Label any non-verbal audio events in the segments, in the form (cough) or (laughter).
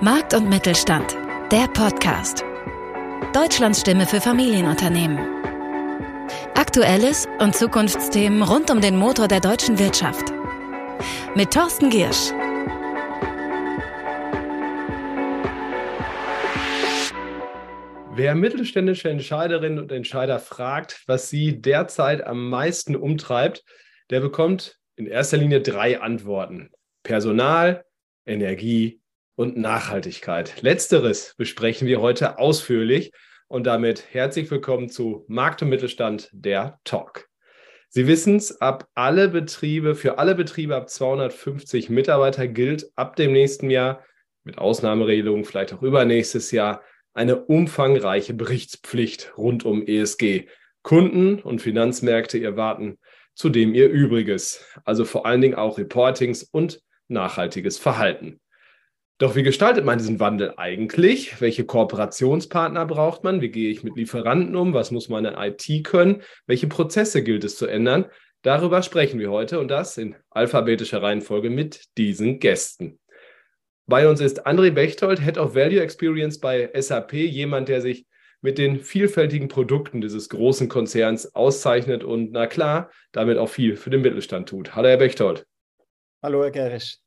Markt und Mittelstand, der Podcast. Deutschlands Stimme für Familienunternehmen. Aktuelles und Zukunftsthemen rund um den Motor der deutschen Wirtschaft. Mit Thorsten Giersch. Wer mittelständische Entscheiderinnen und Entscheider fragt, was sie derzeit am meisten umtreibt, der bekommt in erster Linie drei Antworten. Personal, Energie und Nachhaltigkeit. Letzteres besprechen wir heute ausführlich und damit herzlich willkommen zu Markt und Mittelstand, der Talk. Sie wissen es, ab alle Betriebe, für alle Betriebe ab 250 Mitarbeiter gilt ab dem nächsten Jahr, mit Ausnahmeregelungen vielleicht auch übernächstes Jahr, eine umfangreiche Berichtspflicht rund um ESG. Kunden und Finanzmärkte erwarten zudem ihr Übriges, also vor allen Dingen auch Reportings und nachhaltiges Verhalten. Doch wie gestaltet man diesen Wandel eigentlich? Welche Kooperationspartner braucht man? Wie gehe ich mit Lieferanten um? Was muss man in IT können? Welche Prozesse gilt es zu ändern? Darüber sprechen wir heute und das in alphabetischer Reihenfolge mit diesen Gästen. Bei uns ist André Bechtold, Head of Value Experience bei SAP, jemand, der sich mit den vielfältigen Produkten dieses großen Konzerns auszeichnet und na klar, damit auch viel für den Mittelstand tut. Hallo, Herr Bechtold. Hallo, Herr Gerisch.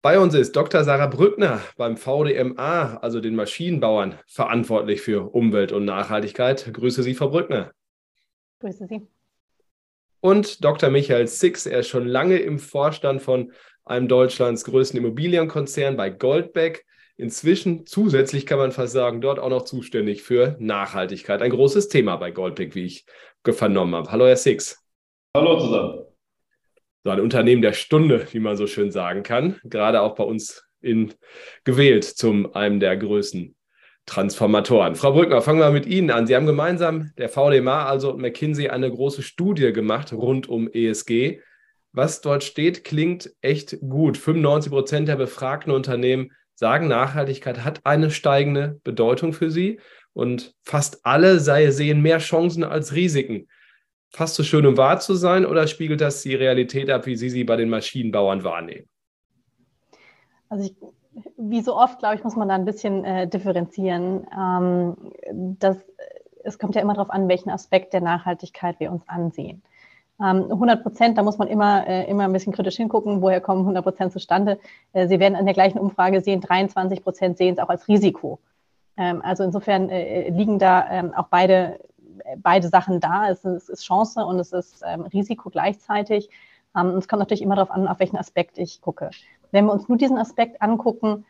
Bei uns ist Dr. Sarah Brückner beim VDMA, also den Maschinenbauern, verantwortlich für Umwelt und Nachhaltigkeit. Grüße Sie, Frau Brückner. Grüße Sie. Und Dr. Michael Six, er ist schon lange im Vorstand von einem Deutschlands größten Immobilienkonzern bei Goldbeck. Inzwischen zusätzlich kann man fast sagen, dort auch noch zuständig für Nachhaltigkeit. Ein großes Thema bei Goldbeck, wie ich vernommen habe. Hallo, Herr Six. Hallo zusammen so ein Unternehmen der Stunde, wie man so schön sagen kann, gerade auch bei uns in, gewählt zum einem der größten Transformatoren. Frau Brückner, fangen wir mit Ihnen an. Sie haben gemeinsam, der VDMA also und McKinsey, eine große Studie gemacht rund um ESG. Was dort steht, klingt echt gut. 95 Prozent der befragten Unternehmen sagen, Nachhaltigkeit hat eine steigende Bedeutung für sie und fast alle sehen mehr Chancen als Risiken fast so schön, um wahr zu sein, oder spiegelt das die Realität ab, wie Sie sie bei den Maschinenbauern wahrnehmen? Also ich, wie so oft, glaube ich, muss man da ein bisschen äh, differenzieren. Ähm, das, es kommt ja immer darauf an, welchen Aspekt der Nachhaltigkeit wir uns ansehen. Ähm, 100 Prozent, da muss man immer, äh, immer ein bisschen kritisch hingucken, woher kommen 100 Prozent zustande. Äh, Sie werden in der gleichen Umfrage sehen, 23 Prozent sehen es auch als Risiko. Ähm, also insofern äh, liegen da ähm, auch beide beide Sachen da. Es ist, es ist Chance und es ist ähm, Risiko gleichzeitig. Ähm, es kommt natürlich immer darauf an, auf welchen Aspekt ich gucke. Wenn wir uns nur diesen Aspekt angucken,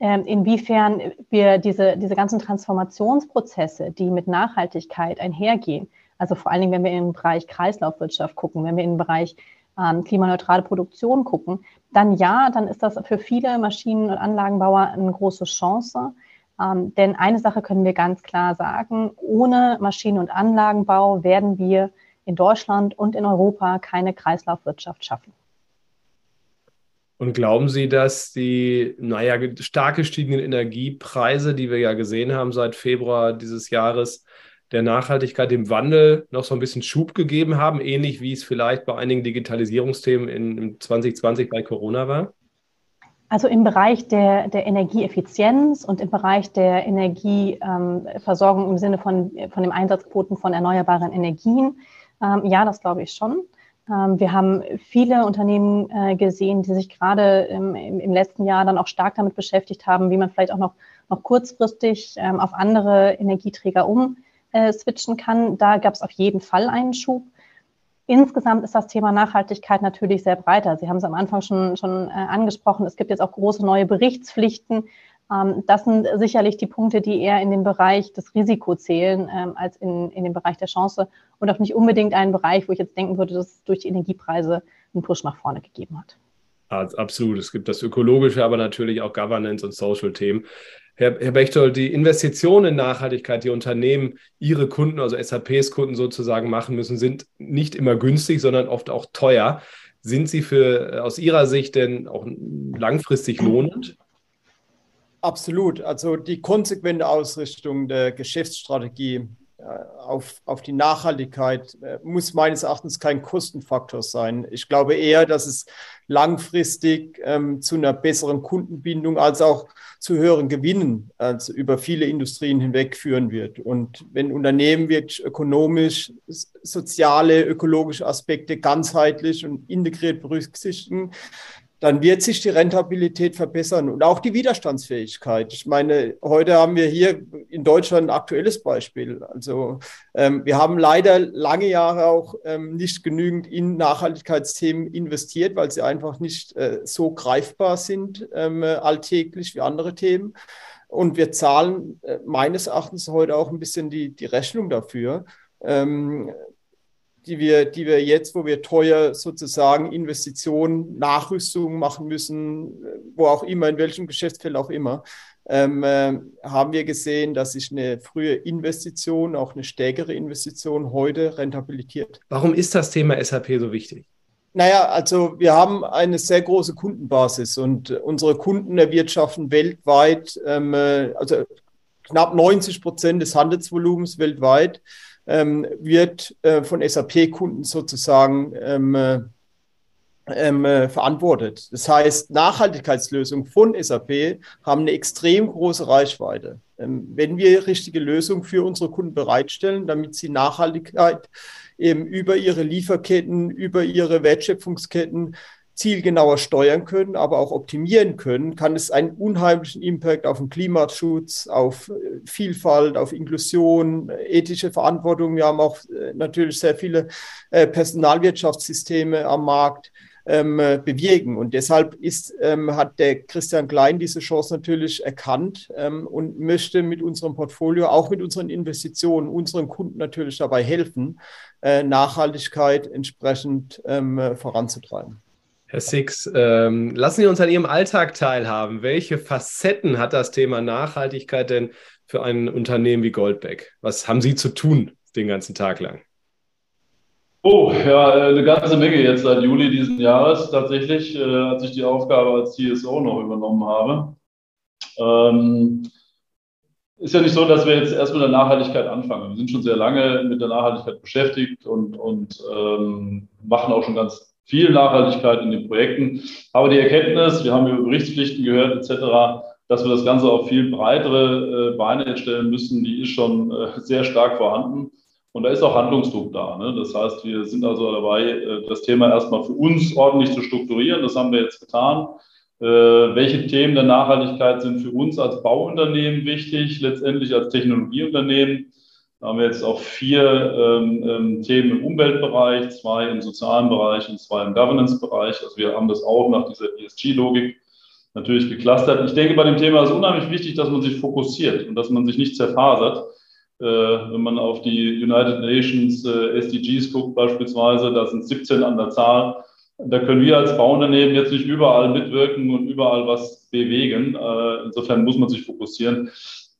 ähm, inwiefern wir diese, diese ganzen Transformationsprozesse, die mit Nachhaltigkeit einhergehen, also vor allen Dingen, wenn wir im Bereich Kreislaufwirtschaft gucken, wenn wir im Bereich ähm, klimaneutrale Produktion gucken, dann ja, dann ist das für viele Maschinen- und Anlagenbauer eine große Chance. Ähm, denn eine Sache können wir ganz klar sagen, ohne Maschinen- und Anlagenbau werden wir in Deutschland und in Europa keine Kreislaufwirtschaft schaffen. Und glauben Sie, dass die, naja, stark gestiegenen Energiepreise, die wir ja gesehen haben seit Februar dieses Jahres, der Nachhaltigkeit, dem Wandel noch so ein bisschen Schub gegeben haben, ähnlich wie es vielleicht bei einigen Digitalisierungsthemen in 2020 bei Corona war? Also im Bereich der, der Energieeffizienz und im Bereich der Energieversorgung ähm, im Sinne von, von dem Einsatzquoten von erneuerbaren Energien, ähm, ja, das glaube ich schon. Ähm, wir haben viele Unternehmen äh, gesehen, die sich gerade im, im, letzten Jahr dann auch stark damit beschäftigt haben, wie man vielleicht auch noch, noch kurzfristig ähm, auf andere Energieträger umswitchen äh, kann. Da gab es auf jeden Fall einen Schub. Insgesamt ist das Thema Nachhaltigkeit natürlich sehr breiter. Sie haben es am Anfang schon, schon äh, angesprochen. Es gibt jetzt auch große neue Berichtspflichten. Ähm, das sind sicherlich die Punkte, die eher in den Bereich des Risikos zählen, ähm, als in, in den Bereich der Chance und auch nicht unbedingt einen Bereich, wo ich jetzt denken würde, dass es durch die Energiepreise einen Push nach vorne gegeben hat. Absolut. Es gibt das Ökologische, aber natürlich auch Governance und Social-Themen. Herr, Herr Bechtold, die Investitionen in Nachhaltigkeit, die Unternehmen ihre Kunden, also SAPs Kunden sozusagen machen müssen, sind nicht immer günstig, sondern oft auch teuer. Sind sie für äh, aus Ihrer Sicht denn auch langfristig lohnend? Absolut. Also die konsequente Ausrichtung der Geschäftsstrategie auf, auf die Nachhaltigkeit äh, muss meines Erachtens kein Kostenfaktor sein. Ich glaube eher, dass es langfristig ähm, zu einer besseren Kundenbindung als auch zu höheren Gewinnen als über viele Industrien hinweg führen wird. Und wenn Unternehmen wirklich ökonomisch, soziale, ökologische Aspekte ganzheitlich und integriert berücksichtigen, dann wird sich die Rentabilität verbessern und auch die Widerstandsfähigkeit. Ich meine, heute haben wir hier in Deutschland ein aktuelles Beispiel. Also ähm, wir haben leider lange Jahre auch ähm, nicht genügend in Nachhaltigkeitsthemen investiert, weil sie einfach nicht äh, so greifbar sind ähm, alltäglich wie andere Themen. Und wir zahlen äh, meines Erachtens heute auch ein bisschen die, die Rechnung dafür. Die wir, die wir jetzt, wo wir teuer sozusagen Investitionen, Nachrüstungen machen müssen, wo auch immer, in welchem Geschäftsfeld auch immer, ähm, äh, haben wir gesehen, dass sich eine frühe Investition, auch eine stärkere Investition heute rentabilitiert. Warum ist das Thema SAP so wichtig? Naja, also wir haben eine sehr große Kundenbasis und unsere Kunden erwirtschaften weltweit, ähm, äh, also knapp 90 Prozent des Handelsvolumens weltweit ähm, wird äh, von SAP-Kunden sozusagen ähm, äh, ähm, äh, verantwortet. Das heißt, Nachhaltigkeitslösungen von SAP haben eine extrem große Reichweite. Ähm, wenn wir richtige Lösungen für unsere Kunden bereitstellen, damit sie Nachhaltigkeit eben über ihre Lieferketten, über ihre Wertschöpfungsketten zielgenauer steuern können, aber auch optimieren können, kann es einen unheimlichen Impact auf den Klimaschutz, auf äh, Vielfalt, auf Inklusion, ethische Verantwortung. Wir haben auch äh, natürlich sehr viele äh, Personalwirtschaftssysteme am Markt ähm, bewirken. Und deshalb ist, ähm, hat der Christian Klein diese Chance natürlich erkannt ähm, und möchte mit unserem Portfolio, auch mit unseren Investitionen, unseren Kunden natürlich dabei helfen, äh, Nachhaltigkeit entsprechend ähm, voranzutreiben. Herr Six, ähm, lassen Sie uns an Ihrem Alltag teilhaben. Welche Facetten hat das Thema Nachhaltigkeit denn für ein Unternehmen wie Goldbeck? Was haben Sie zu tun den ganzen Tag lang? Oh, ja, eine ganze Menge jetzt seit Juli diesen Jahres tatsächlich, äh, als ich die Aufgabe als CSO noch übernommen habe. Ähm, ist ja nicht so, dass wir jetzt erst mit der Nachhaltigkeit anfangen. Wir sind schon sehr lange mit der Nachhaltigkeit beschäftigt und, und ähm, machen auch schon ganz viel Nachhaltigkeit in den Projekten. Aber die Erkenntnis, wir haben über Berichtspflichten gehört etc., dass wir das Ganze auf viel breitere äh, Beine stellen müssen, die ist schon äh, sehr stark vorhanden. Und da ist auch Handlungsdruck da. Ne? Das heißt, wir sind also dabei, äh, das Thema erstmal für uns ordentlich zu strukturieren. Das haben wir jetzt getan. Äh, welche Themen der Nachhaltigkeit sind für uns als Bauunternehmen wichtig, letztendlich als Technologieunternehmen? Da haben wir jetzt auch vier ähm, ähm, Themen im Umweltbereich, zwei im sozialen Bereich und zwei im Governance-Bereich. Also wir haben das auch nach dieser ESG-Logik natürlich geclustert. Ich denke, bei dem Thema ist unheimlich wichtig, dass man sich fokussiert und dass man sich nicht zerfasert. Äh, wenn man auf die United Nations äh, SDGs guckt beispielsweise, da sind 17 an der Zahl. Da können wir als Bauunternehmen jetzt nicht überall mitwirken und überall was bewegen. Äh, insofern muss man sich fokussieren.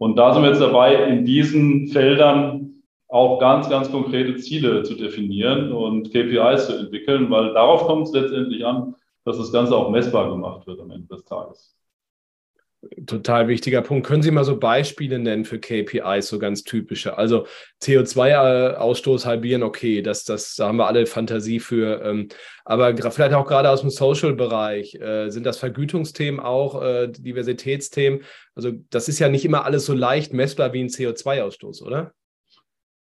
Und da sind wir jetzt dabei, in diesen Feldern auch ganz, ganz konkrete Ziele zu definieren und KPIs zu entwickeln, weil darauf kommt es letztendlich an, dass das Ganze auch messbar gemacht wird am Ende des Tages. Total wichtiger Punkt. Können Sie mal so Beispiele nennen für KPIs, so ganz typische? Also CO2-Ausstoß halbieren, okay, das, das, da haben wir alle Fantasie für. Ähm, aber vielleicht auch gerade aus dem Social-Bereich, äh, sind das Vergütungsthemen auch, äh, Diversitätsthemen? Also das ist ja nicht immer alles so leicht messbar wie ein CO2-Ausstoß, oder?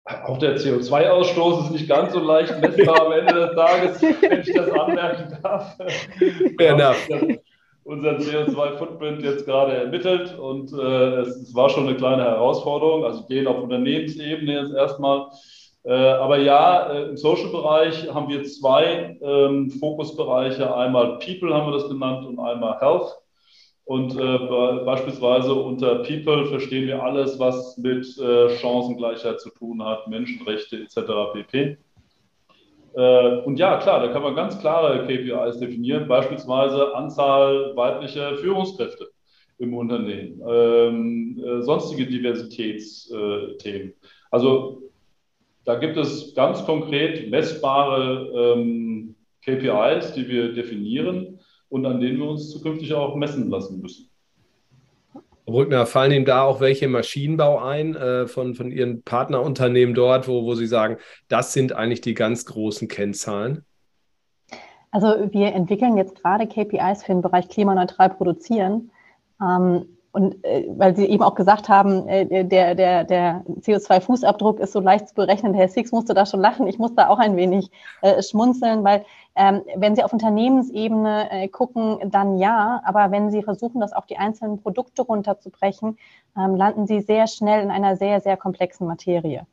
Auch der CO2-Ausstoß ist nicht ganz so leicht messbar am Ende des Tages, wenn ich das anmerken darf. Fair enough unser CO2-Footprint jetzt gerade ermittelt und äh, es, es, war schon eine kleine Herausforderung, also gehen auf Unternehmensebene jetzt erstmal. Äh, aber ja, äh, im Social-Bereich haben wir zwei ähm, Fokusbereiche. Einmal People haben wir das genannt und einmal Health. Und äh, beispielsweise unter People verstehen wir alles, was mit äh, Chancengleichheit zu tun hat, Menschenrechte etc. pp. Äh, und ja, klar, da kann man ganz klare KPIs definieren, beispielsweise Anzahl weiblicher Führungskräfte im Unternehmen, ähm, äh, sonstige Diversitätsthemen. Also da gibt es ganz konkret messbare ähm, KPIs, die wir definieren und an denen wir uns zukünftig auch messen lassen müssen. Brückner, fallen Ihnen da auch welche Maschinenbau ein äh, von, von Ihren Partnerunternehmen dort, wo, wo Sie sagen, das sind eigentlich die ganz großen Kennzahlen? Also wir entwickeln jetzt gerade KPIs für den Bereich klimaneutral produzieren. Ähm, und äh, weil Sie eben auch gesagt haben, äh, der, der, der CO2-Fußabdruck ist so leicht zu berechnen. Herr Six musste da schon lachen. Ich musste auch ein wenig äh, schmunzeln, weil ähm, wenn Sie auf Unternehmensebene äh, gucken, dann ja. Aber wenn Sie versuchen, das auf die einzelnen Produkte runterzubrechen, ähm, landen Sie sehr schnell in einer sehr, sehr komplexen Materie.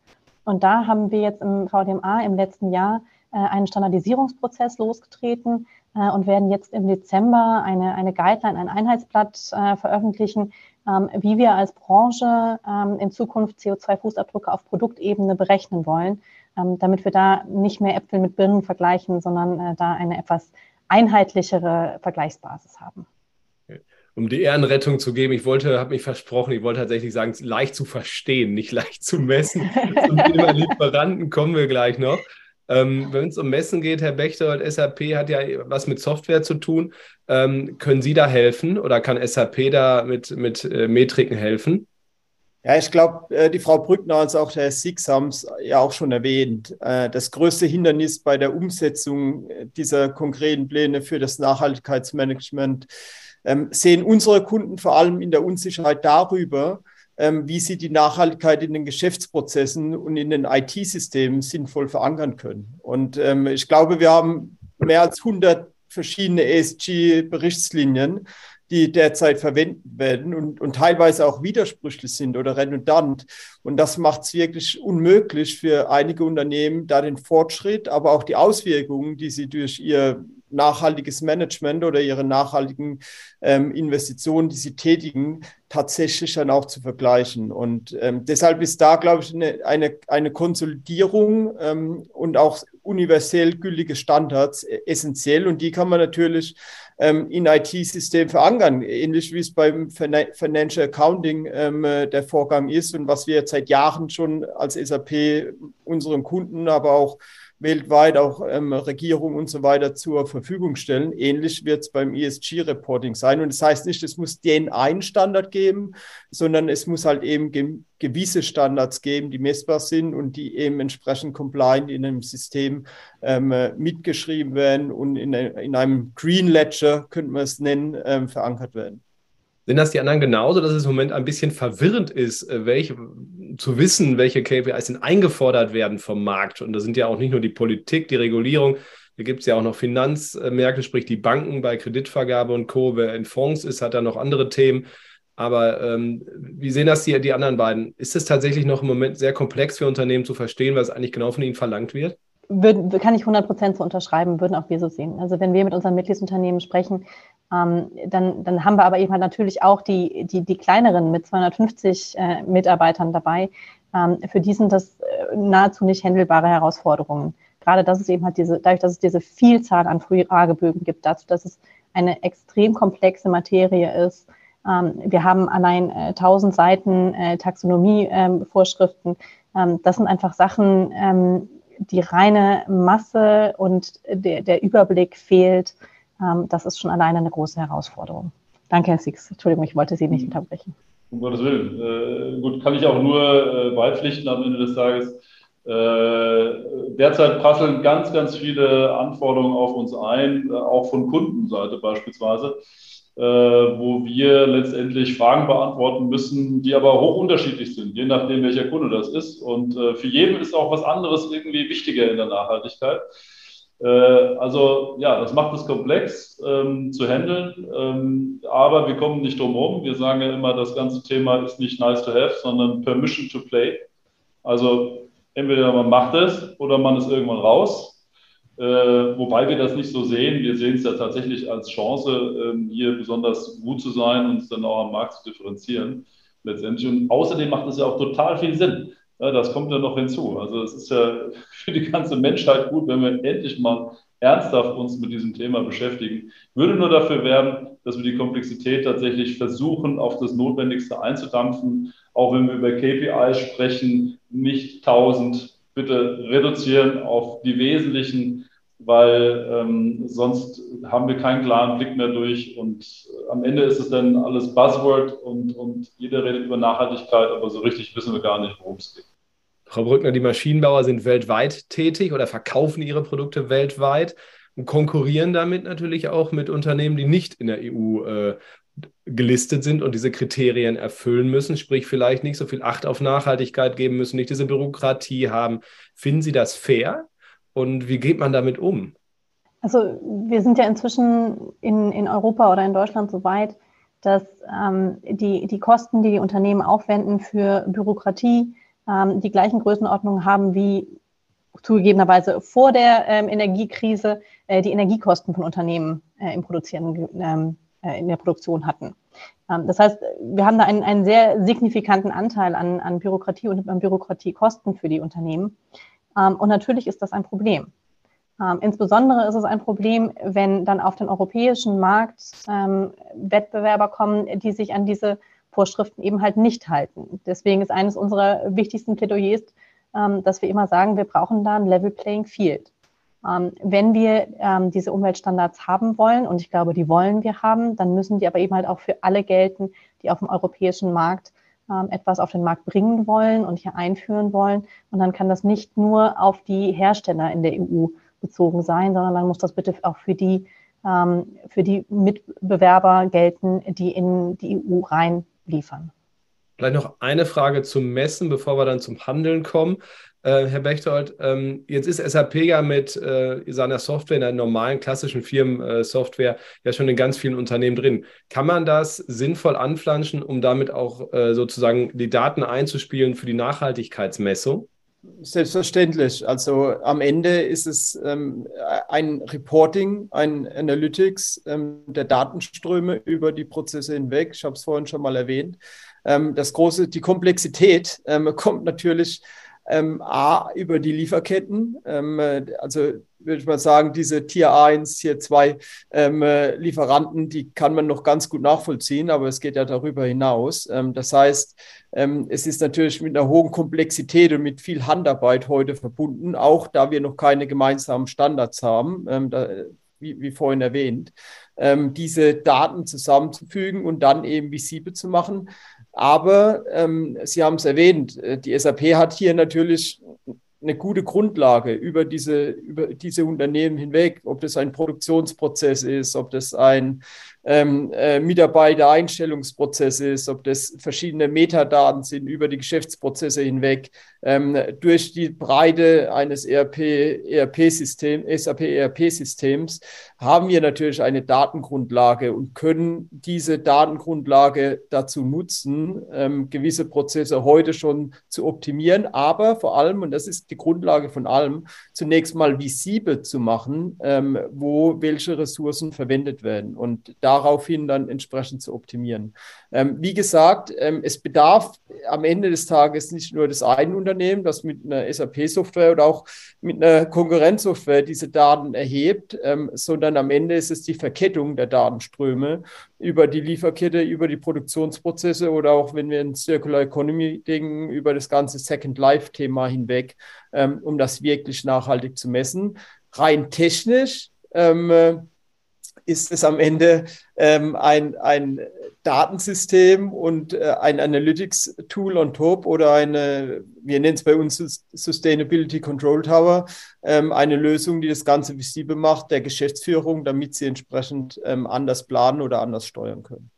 Und da haben wir jetzt im VDMA im letzten Jahr äh, einen Standardisierungsprozess losgetreten, äh, und werden jetzt im Dezember eine, eine Guideline, ein Einheitsblatt äh, veröffentlichen, ähm, wie wir als Branche ähm, in Zukunft CO2-Fußabdrücke auf Produktebene berechnen wollen, ähm, damit wir da nicht mehr Äpfel mit Birnen vergleichen, sondern äh, da eine etwas einheitliche Vergleichsbasis haben um die Ehrenrettung zu geben. Ich wollte, habe mich versprochen, ich wollte tatsächlich sagen, leicht zu verstehen, nicht leicht zu messen. (laughs) Zum Thema Lieferanten kommen wir gleich noch. Ähm, Wenn es um Messen geht, Herr Bechter, SAP hat ja was mit Software zu tun. Ähm, können Sie da helfen oder kann SAP da mit, mit äh, Metriken helfen? Ja, ich glaube, äh, die Frau Brückner als auch der Herr Six haben es ja auch schon erwähnt. Äh, das größte Hindernis bei der Umsetzung äh, dieser konkreten Pläne für das Nachhaltigkeitsmanagement ähm, sehen unsere Kunden vor allem in der Unsicherheit darüber, wie sie die Nachhaltigkeit in den Geschäftsprozessen und in den IT-Systemen sinnvoll verankern können. Und ähm, ich glaube, wir haben mehr als 100 verschiedene ESG-Berichtslinien, die derzeit verwendet werden und, und teilweise auch widersprüchlich sind oder redundant. Und das macht es wirklich unmöglich für einige Unternehmen, da den Fortschritt, aber auch die Auswirkungen, die sie durch ihr nachhaltiges Management oder ihre nachhaltigen ähm, Investitionen, die sie tätigen, tatsächlich dann auch zu vergleichen. Und ähm, deshalb ist da, glaube ich, eine, eine, eine Konsolidierung ähm, und auch universell gültige Standards äh, essentiell. Und die kann man natürlich ähm, in IT-System verankern, ähnlich wie es beim Financial Accounting ähm, äh, der Vorgang ist und was wir seit Jahren schon als SAP unseren Kunden, aber auch weltweit auch ähm, Regierungen und so weiter zur Verfügung stellen. Ähnlich wird es beim ESG-Reporting sein. Und das heißt nicht, es muss den einen Standard geben, sondern es muss halt eben ge gewisse Standards geben, die messbar sind und die eben entsprechend compliant in einem System ähm, mitgeschrieben werden und in, in, einem Green Ledger, könnte man es nennen, ähm, verankert werden. Sind das die anderen genauso, dass es im Moment ein bisschen verwirrend ist, äh, welche, zu wissen, welche KPIs denn eingefordert werden vom Markt? Und da sind ja auch nicht nur die Politik, die Regulierung, da gibt es ja auch noch Finanzmärkte, sprich die Banken bei Kreditvergabe und Co. Wer in Fonds ist, hat da noch andere Themen. Aber ähm, wie sehen das die, die anderen beiden? Ist es tatsächlich noch im Moment sehr komplex für Unternehmen zu verstehen, was eigentlich genau von ihnen verlangt wird? Würden, kann ich 100 Prozent so unterschreiben, würden auch wir so sehen. Also wenn wir mit unseren Mitgliedsunternehmen sprechen, ähm, dann, dann haben wir aber eben halt natürlich auch die, die, die kleineren mit 250 äh, Mitarbeitern dabei. Ähm, für die sind das äh, nahezu nicht händelbare Herausforderungen. Gerade dass es eben halt diese, dadurch, dass es diese Vielzahl an Fragebögen gibt, dazu, dass es eine extrem komplexe Materie ist. Ähm, wir haben allein äh, 1000 Seiten äh, Taxonomie-Vorschriften. Ähm, das sind einfach Sachen, ähm, die reine Masse und der, der Überblick fehlt, ähm, das ist schon alleine eine große Herausforderung. Danke, Herr Six. Entschuldigung, ich wollte Sie nicht unterbrechen. Um Gottes Willen. Äh, gut, kann ich auch nur äh, beipflichten am Ende des Tages. Äh, derzeit prasseln ganz, ganz viele Anforderungen auf uns ein, äh, auch von Kundenseite beispielsweise äh, wo wir letztendlich Fragen beantworten müssen, die aber hoch unterschiedlich sind, je nachdem, welcher Kunde das ist. Und äh, für jeden ist auch was anderes irgendwie wichtiger in der Nachhaltigkeit. Äh, also ja, das macht es komplex ähm, zu handeln, ähm, aber wir kommen nicht drum herum. Wir sagen ja immer, das ganze Thema ist nicht nice to have, sondern permission to play. Also entweder man macht es oder man ist irgendwann raus. Äh, wobei wir das nicht so sehen. Wir sehen es ja tatsächlich als Chance, ähm, hier besonders gut zu sein und uns dann auch am Markt zu differenzieren letztendlich. Und außerdem macht es ja auch total viel Sinn. Ja, das kommt ja noch hinzu. Also es ist ja für die ganze Menschheit gut, wenn wir endlich mal ernsthaft uns mit diesem Thema beschäftigen. Ich würde nur dafür werben, dass wir die Komplexität tatsächlich versuchen, auf das Notwendigste einzudampfen. Auch wenn wir über KPIs sprechen, nicht 1000 bitte reduzieren auf die wesentlichen, weil ähm, sonst haben wir keinen klaren Blick mehr durch und am Ende ist es dann alles Buzzword und, und jeder redet über Nachhaltigkeit, aber so richtig wissen wir gar nicht, worum es geht. Frau Brückner, die Maschinenbauer sind weltweit tätig oder verkaufen ihre Produkte weltweit und konkurrieren damit natürlich auch mit Unternehmen, die nicht in der EU äh, gelistet sind und diese Kriterien erfüllen müssen, sprich vielleicht nicht so viel Acht auf Nachhaltigkeit geben müssen, nicht diese Bürokratie haben. Finden Sie das fair und wie geht man damit um? Also wir sind ja inzwischen in, in Europa oder in Deutschland so weit, dass ähm, die, die Kosten, die die Unternehmen aufwenden für Bürokratie, ähm, die gleichen Größenordnungen haben wie zugegebenerweise vor der ähm, Energiekrise äh, die Energiekosten von Unternehmen äh, im Produzieren, ähm, äh, in der Produktion hatten. Ähm, das heißt, wir haben da einen, einen sehr signifikanten Anteil an, an Bürokratie und an Bürokratiekosten für die Unternehmen. Ähm, und natürlich ist das ein Problem. Ähm, insbesondere ist es ein Problem, wenn dann auf den europäischen Markt ähm, Wettbewerber kommen, die sich an diese Vorschriften eben halt nicht halten. Deswegen ist eines unserer wichtigsten Plädoyers, dass wir immer sagen, wir brauchen da ein Level Playing Field. Wenn wir diese Umweltstandards haben wollen, und ich glaube, die wollen wir haben, dann müssen die aber eben halt auch für alle gelten, die auf dem europäischen Markt ähm, etwas auf den Markt bringen wollen und hier einführen wollen. Und dann kann das nicht nur auf die Hersteller in der EU bezogen sein, sondern dann muss das bitte auch für die, ähm, für die Mitbewerber gelten, die in die EU rein liefern. Vielleicht noch eine Frage zum Messen, bevor wir dann zum Handeln kommen. Äh, Herr Bechtold, ähm, jetzt ist SAP ja mit äh, seiner Software, in der normalen klassischen Firmensoftware, ja schon in ganz vielen Unternehmen drin. Kann man das sinnvoll anflanschen, um damit auch äh, sozusagen die Daten einzuspielen für die Nachhaltigkeitsmessung? Selbstverständlich. Also am Ende ist es ähm, ein Reporting, ein Analytics ähm, der Datenströme über die Prozesse hinweg. Ich habe es vorhin schon mal erwähnt. Ähm, das große, die Komplexität ähm, (laughs) kommt natürlich ähm, A, über die Lieferketten. Ähm, also würde ich mal sagen, diese Tier 1, Tier 2 ähm, äh, Lieferanten, die kann man noch ganz gut nachvollziehen, aber es geht ja darüber hinaus. Ähm, das heißt, ähm, es ist natürlich mit einer hohen Komplexität und mit viel Handarbeit heute verbunden, auch da wir noch keine gemeinsamen Standards haben, ähm, da, wie, wie, vorhin erwähnt, ähm, diese Daten zusammenzufügen und dann eben visible zu machen. Aber ähm, Sie haben es erwähnt, äh, die SAP hat hier natürlich eine gute Grundlage über diese, über diese Unternehmen hinweg, ob das ein Produktionsprozess ist, ob das ein ähm, äh, Mitarbeitereinstellungsprozess ist, ob das verschiedene Metadaten sind über die Geschäftsprozesse hinweg. Ähm, durch die Breite eines ERP, ERP-System, SAP-ERP-Systems haben wir natürlich eine Datengrundlage und können diese Datengrundlage dazu nutzen, ähm, gewisse Prozesse heute schon zu optimieren, aber vor allem, und das ist die Grundlage von allem, zunächst mal visibel zu machen, ähm, wo welche Ressourcen verwendet werden. Und da daraufhin dann entsprechend zu optimieren. Ähm, wie gesagt, ähm, es bedarf am Ende des Tages nicht nur des einen Unternehmen, das mit einer SAP-Software oder auch mit einer Konkurrenzsoftware diese Daten erhebt, ähm, sondern am Ende ist es die Verkettung der Datenströme über die Lieferkette, über die Produktionsprozesse oder auch, wenn wir in Circular Economy denken, über das ganze Second Life-Thema hinweg, ähm, um das wirklich nachhaltig zu messen. Rein technisch ähm, ist es am Ende ähm, ein, ein Datensystem und äh, ein Analytics-Tool on top oder eine, wir nennen es bei uns Sustainability Control Tower, ähm, eine Lösung, die das Ganze visibel macht der Geschäftsführung, damit sie entsprechend ähm, anders planen oder anders steuern können.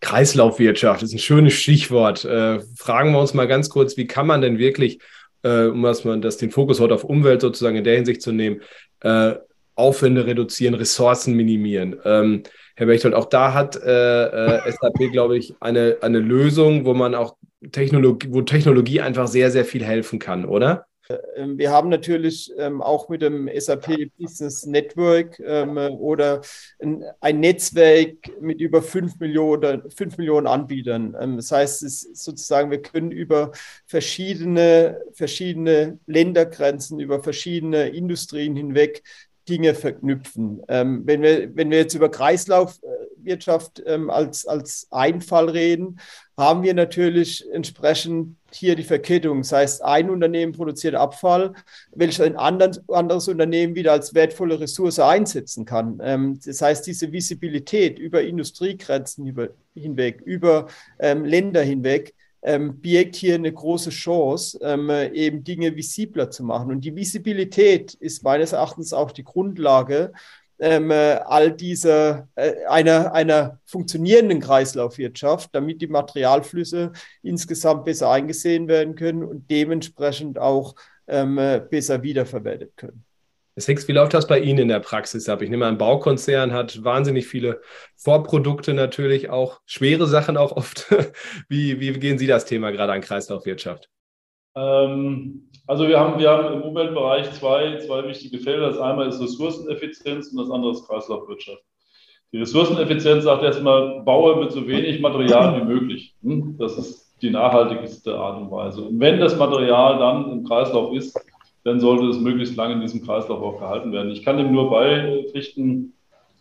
Kreislaufwirtschaft ist ein schönes Stichwort. Äh, fragen wir uns mal ganz kurz, wie kann man denn wirklich, äh, um was man das den Fokus heute auf Umwelt sozusagen in der Hinsicht zu nehmen, äh, Aufwände reduzieren, Ressourcen minimieren. Ähm, Herr Bechtold, auch da hat äh, äh, SAP, glaube ich, eine, eine Lösung, wo man auch Technologie, wo Technologie einfach sehr, sehr viel helfen kann, oder? Ähm, wir haben natürlich ähm, auch mit dem SAP Business Network ähm, oder ein, ein, Netzwerk mit über 5 Millionen, 5 Millionen Anbietern. Ähm, das heißt, es sozusagen, wir können über verschiedene, verschiedene Ländergrenzen, über verschiedene Industrien hinweg Dinge verknüpfen. Ähm, wenn, wir, wenn wir jetzt über Kreislaufwirtschaft ähm, als, als Einfall reden, haben wir natürlich entsprechend hier die Verkettung. Das heißt, ein Unternehmen produziert Abfall, welches ein anderes Unternehmen wieder als wertvolle Ressource einsetzen kann. Ähm, das heißt, diese Visibilität über Industriegrenzen hinweg, über ähm, Länder hinweg, ähm, birgt hier eine große Chance, eben Dinge visibler zu machen. Und die Visibilität ist meines Erachtens auch die Grundlage ähm, äh, all dieser äh, einer, einer funktionierenden Kreislaufwirtschaft, damit die Materialflüsse insgesamt besser eingesehen werden können und dementsprechend auch ähm, äh, besser wiederverwertet können. Hicks, wie läuft das bei Ihnen in der Praxis ab? Ich nehme an, ein Baukonzern hat wahnsinnig viele Vorprodukte natürlich, auch schwere Sachen auch oft. (laughs) Wie, wie gehen Sie das Thema gerade an Kreislaufwirtschaft? Ähm, also wir haben, wir haben im Umweltbereich zwei, zwei wichtige Felder. Das eine ist Ressourceneffizienz und das andere ist Kreislaufwirtschaft. Die Ressourceneffizienz sagt erstmal, baue mit so wenig Material wie möglich. Hm? Das ist die nachhaltigste Art und Weise. Und wenn das Material dann im Kreislauf ist, dann sollte es möglichst lange in diesem Kreislauf auch gehalten werden. Ich kann dem nur beipflichten,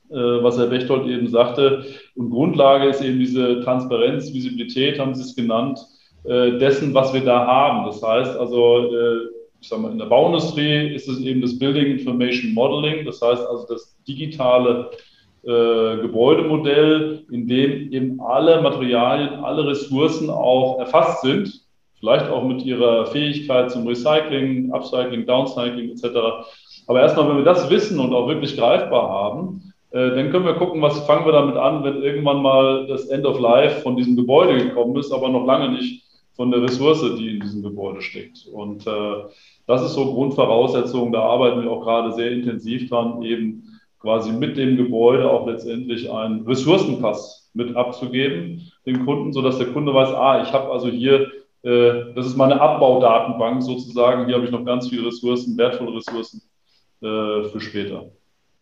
äh, was Herr Bechtold eben sagte. Und Grundlage ist eben diese Transparenz, Visibilität, haben Sie es genannt äh, dessen, was wir da haben. Das heißt also, äh, ich sage mal, in der Bauindustrie ist es eben das Building Information Modeling, das heißt also das digitale Gebäudemodell, in dem eben alle Materialien, alle Ressourcen auch erfasst sind, vielleicht auch mit ihrer Fähigkeit zum Recycling, Upcycling, Downcycling etc. Aber erstmal, wenn wir das wissen und auch wirklich greifbar haben, äh, dann können wir gucken, was fangen wir damit an, wenn irgendwann mal das End of Life von diesem Gebäude gekommen ist, aber noch lange nicht von der Ressource, die in diesem Gebäude steckt. Und äh, das ist so Grundvoraussetzung, da arbeiten wir auch gerade sehr intensiv dran, eben quasi mit dem Gebäude auch letztendlich einen Ressourcenpass mit abzugeben, dem Kunden, sodass der Kunde weiß, ah, ich habe also hier, das ist meine Abbaudatenbank sozusagen, hier habe ich noch ganz viele Ressourcen, wertvolle Ressourcen äh, für später.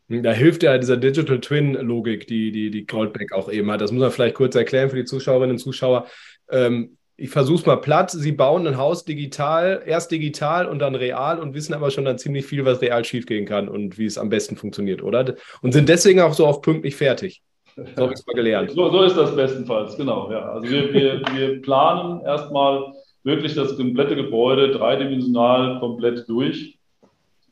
Da hilft ja dieser Digital Twin-Logik, die, die, die Goldbeck auch eben hat. Das muss man vielleicht kurz erklären für die Zuschauerinnen und Zuschauer. Ähm, ich versuche es mal platt, sie bauen ein Haus digital, erst digital und dann real und wissen aber schon dann ziemlich viel, was real schiefgehen kann und wie es am besten funktioniert, oder? Und sind deswegen auch so oft pünktlich fertig. So habe ich es mal gelernt. So, so, ist das bestenfalls, genau. Ja. Also wir, wir, wir planen erstmal wirklich das komplette Gebäude dreidimensional komplett durch,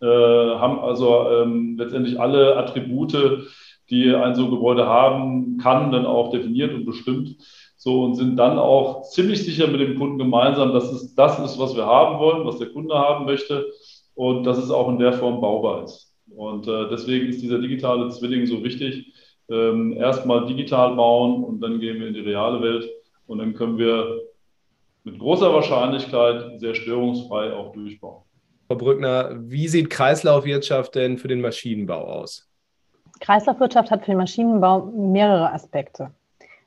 äh, haben also ähm, letztendlich alle Attribute, die ein so Gebäude haben kann, dann auch definiert und bestimmt so und sind dann auch ziemlich sicher mit dem Kunden gemeinsam, dass es das ist, was wir haben wollen, was der Kunde haben möchte und dass es auch in der Form baubar ist. Und äh, deswegen ist dieser digitale Zwilling so wichtig. Ähm, Erstmal digital bauen und dann gehen wir in die reale Welt und dann können wir mit großer Wahrscheinlichkeit sehr störungsfrei auch durchbauen. Frau Brückner, wie sieht Kreislaufwirtschaft denn für den Maschinenbau aus? Kreislaufwirtschaft hat für den Maschinenbau mehrere Aspekte.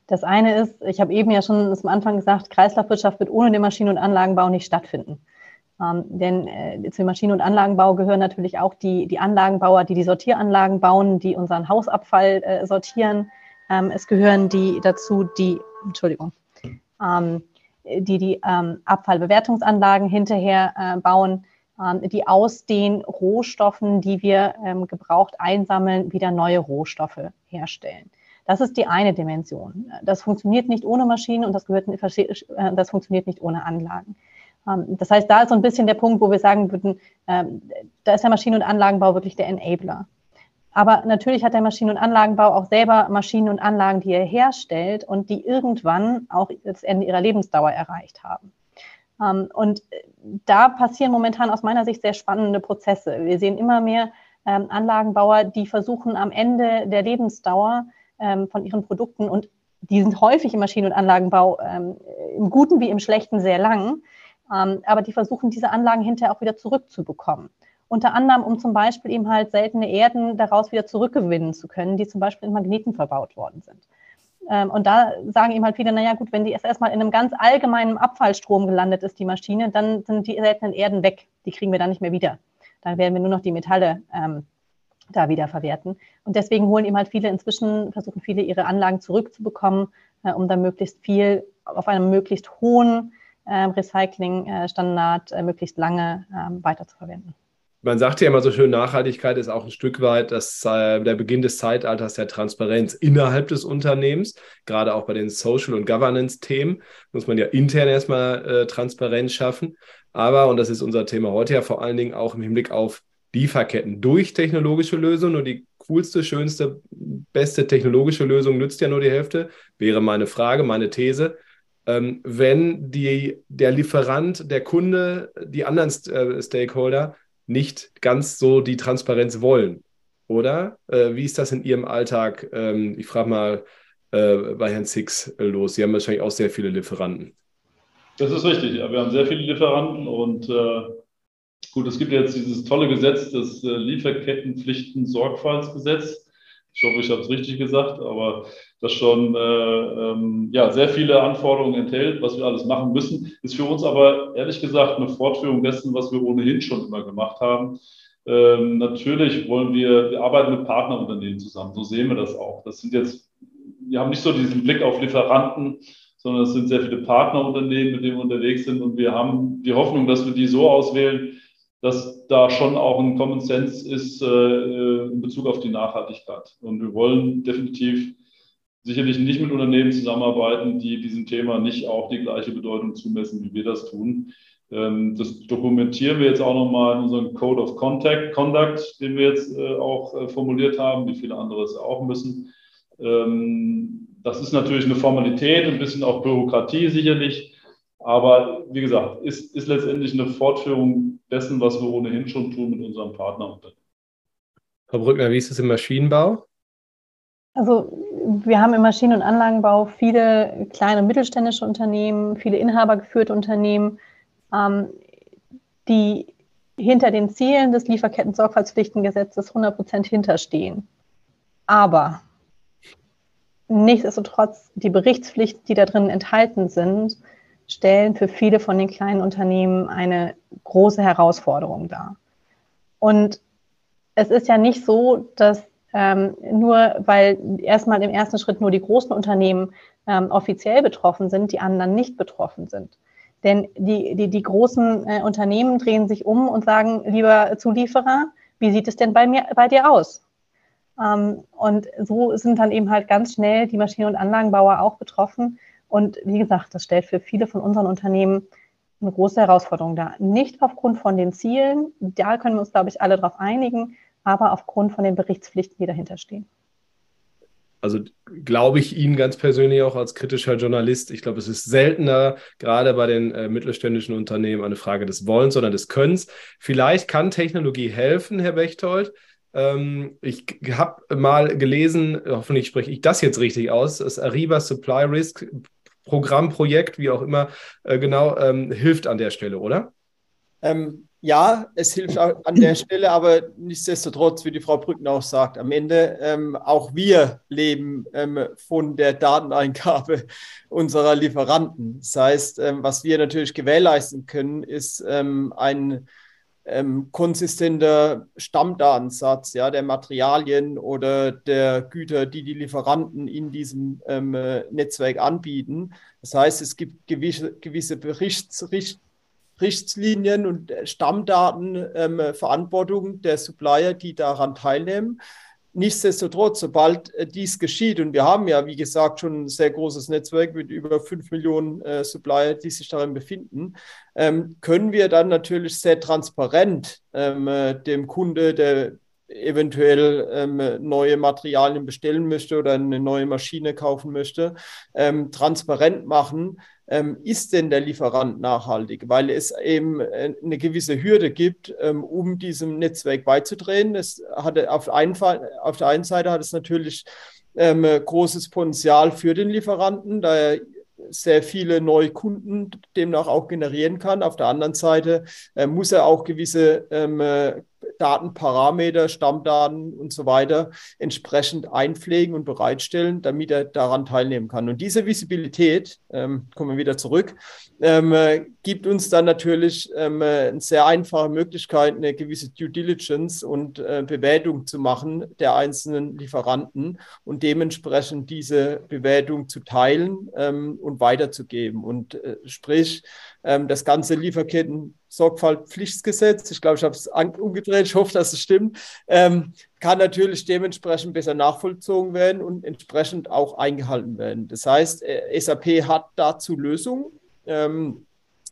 Das eine ist, ich habe eben ja schon am Anfang gesagt, Kreislaufwirtschaft wird ohne den Maschinen- und Anlagenbau nicht stattfinden. Ähm, denn äh, zum Maschinen- und Anlagenbau gehören natürlich auch die, die Anlagenbauer, die die Sortieranlagen bauen, die unseren Hausabfall äh, sortieren. Ähm, es gehören die dazu, die, Entschuldigung, ähm, die die ähm, Abfallbewertungsanlagen hinterher äh, bauen, ähm, die aus den Rohstoffen, die wir ähm, gebraucht einsammeln, wieder neue Rohstoffe herstellen. Das ist die eine Dimension. Das funktioniert nicht ohne Maschinen und das, gehört, äh, das funktioniert nicht ohne Anlagen. Ähm, das heißt, da ist so ein bisschen der Punkt, wo wir sagen würden, ähm, da ist der Maschinen- und Anlagenbau wirklich der Enabler. Aber natürlich hat der Maschinen- und Anlagenbau auch selber Maschinen und Anlagen, die er herstellt und die irgendwann auch das Ende ihrer Lebensdauer erreicht haben. Ähm, und da passieren momentan aus meiner Sicht sehr spannende Prozesse. Wir sehen immer mehr Anlagenbauer, die versuchen am Ende der Lebensdauer von ihren Produkten und die sind häufig im Maschinen- und Anlagenbau im Guten wie im Schlechten sehr lang, aber die versuchen diese Anlagen hinterher auch wieder zurückzubekommen. Unter anderem, um zum Beispiel eben halt seltene Erden daraus wieder zurückgewinnen zu können, die zum Beispiel in Magneten verbaut worden sind. Ähm, und da sagen eben halt viele, naja gut, wenn die erst erstmal in einem ganz allgemeinen Abfallstrom gelandet ist, die Maschine, dann sind die seltenen Erden weg. Die kriegen wir dann nicht mehr wieder. Dann werden wir nur noch die Metalle ähm, da wieder verwerten. Und deswegen holen eben halt viele inzwischen, versuchen viele ihre Anlagen zurückzubekommen, äh, um dann möglichst viel auf einem möglichst hohen Recycling-Standard äh, möglichst lange ähm, weiterzuverwenden. man sagt ja immer so schön, Nachhaltigkeit ist auch ein Stück weit das, äh, der Beginn des Zeitalters der Transparenz innerhalb des Unternehmens. Gerade auch bei den Social- und Governance-Themen muss man ja intern erstmal äh, Transparenz schaffen. Aber, und das ist unser Thema heute ja vor allen Dingen auch im Hinblick auf Lieferketten durch technologische Lösungen. Und die coolste, schönste, beste technologische Lösung nützt ja nur die Hälfte, wäre meine Frage, meine These. Ähm, wenn die, der Lieferant, der Kunde, die anderen äh, Stakeholder nicht ganz so die Transparenz wollen. Oder? Äh, wie ist das in Ihrem Alltag? Ähm, ich frage mal äh, bei Herrn Six los. Sie haben wahrscheinlich auch sehr viele Lieferanten. Das ist richtig. Wir haben sehr viele Lieferanten und äh, gut, es gibt jetzt dieses tolle Gesetz, das Lieferkettenpflichten-Sorgfaltsgesetz. Ich hoffe, ich habe es richtig gesagt, aber das schon äh, ähm, ja, sehr viele Anforderungen enthält, was wir alles machen müssen, ist für uns aber ehrlich gesagt eine Fortführung dessen, was wir ohnehin schon immer gemacht haben. Ähm, natürlich wollen wir, wir arbeiten mit Partnerunternehmen zusammen, so sehen wir das auch. Das sind jetzt, wir haben nicht so diesen Blick auf Lieferanten, sondern es sind sehr viele Partnerunternehmen, mit denen wir unterwegs sind und wir haben die Hoffnung, dass wir die so auswählen, dass da schon auch ein Common Sense ist äh, in Bezug auf die Nachhaltigkeit. Und wir wollen definitiv sicherlich nicht mit Unternehmen zusammenarbeiten, die diesem Thema nicht auch die gleiche Bedeutung zumessen, wie wir das tun. Ähm, das dokumentieren wir jetzt auch nochmal in unserem Code of Contact, Conduct, den wir jetzt äh, auch äh, formuliert haben, wie viele andere es auch müssen. Ähm, das ist natürlich eine Formalität, ein bisschen auch Bürokratie sicherlich. Aber wie gesagt, ist, ist letztendlich eine Fortführung dessen, was wir ohnehin schon tun mit unserem Partner. Frau Brückner, wie ist es im Maschinenbau? Also wir haben im Maschinen- und Anlagenbau viele kleine und mittelständische Unternehmen, viele inhabergeführte Unternehmen, ähm, die hinter den Zielen des Lieferketten-Sorgfaltspflichtengesetzes 100 Prozent hinterstehen. Aber nichtsdestotrotz, die Berichtspflichten, die da drin enthalten sind, stellen für viele von den kleinen Unternehmen eine große Herausforderung dar. Und es ist ja nicht so, dass ähm, nur weil erstmal im ersten Schritt nur die großen Unternehmen ähm, offiziell betroffen sind, die anderen nicht betroffen sind. Denn die, die, die großen äh, Unternehmen drehen sich um und sagen, lieber Zulieferer, wie sieht es denn bei, mir, bei dir aus? Ähm, und so sind dann eben halt ganz schnell die Maschinen- und Anlagenbauer auch betroffen. Und wie gesagt, das stellt für viele von unseren Unternehmen eine große Herausforderung dar. Nicht aufgrund von den Zielen, da können wir uns, glaube ich, alle darauf einigen, aber aufgrund von den Berichtspflichten, die dahinter stehen. Also glaube ich Ihnen ganz persönlich auch als kritischer Journalist. Ich glaube, es ist seltener, gerade bei den äh, mittelständischen Unternehmen, eine Frage des Wollens, sondern des Könnens. Vielleicht kann Technologie helfen, Herr Bechtold. Ähm, ich habe mal gelesen, hoffentlich spreche ich das jetzt richtig aus, das Ariba Supply Risk Programm, Projekt, wie auch immer, äh, genau, ähm, hilft an der Stelle, oder? Ähm, ja, es hilft an der Stelle, aber nichtsdestotrotz, wie die Frau Brücken auch sagt, am Ende ähm, auch wir leben ähm, von der Dateneingabe (laughs) unserer Lieferanten. Das heißt, ähm, was wir natürlich gewährleisten können, ist ähm, ein ähm, konsistenter Stammdatensatz ja, der Materialien oder der Güter, die die Lieferanten in diesem ähm, Netzwerk anbieten. Das heißt, es gibt gewisse, gewisse Berichts, und Stammdatenverantwortung ähm, der Supplier, die daran teilnehmen. Nichtsdestotrotz, sobald äh, dies geschieht, und wir haben ja, wie gesagt, schon ein sehr großes Netzwerk mit über fünf Millionen äh, Supplier, die sich darin befinden, ähm, können wir dann natürlich sehr transparent ähm, äh, dem Kunde, der eventuell ähm, neue Materialien bestellen möchte oder eine neue Maschine kaufen möchte, ähm, transparent machen, ist denn der Lieferant nachhaltig? Weil es eben äh, eine gewisse Hürde gibt, ähm, um diesem Netzwerk beizutreten. Es hatte auf, einen Fall, auf der einen Seite hat es natürlich ähm, großes Potenzial für den Lieferanten, da er sehr viele neue Kunden demnach auch generieren kann. Auf der anderen Seite äh, muss er auch gewisse ähm, äh, Datenparameter, Stammdaten und so weiter entsprechend einpflegen und bereitstellen, damit er daran teilnehmen kann. Und diese Visibilität, ähm, kommen wir wieder zurück, ähm, äh, gibt uns dann natürlich ähm, äh, eine sehr einfache Möglichkeit, eine gewisse Due Diligence und äh, Bewertung zu machen der einzelnen Lieferanten und dementsprechend diese Bewertung zu teilen ähm, und weiterzugeben. Und äh, sprich, ähm, das ganze Lieferketten Sorgfaltspflichtgesetz, ich glaube, ich habe es umgedreht, ich hoffe, dass es stimmt, ähm, kann natürlich dementsprechend besser nachvollzogen werden und entsprechend auch eingehalten werden. Das heißt, äh, SAP hat dazu Lösungen. Ähm,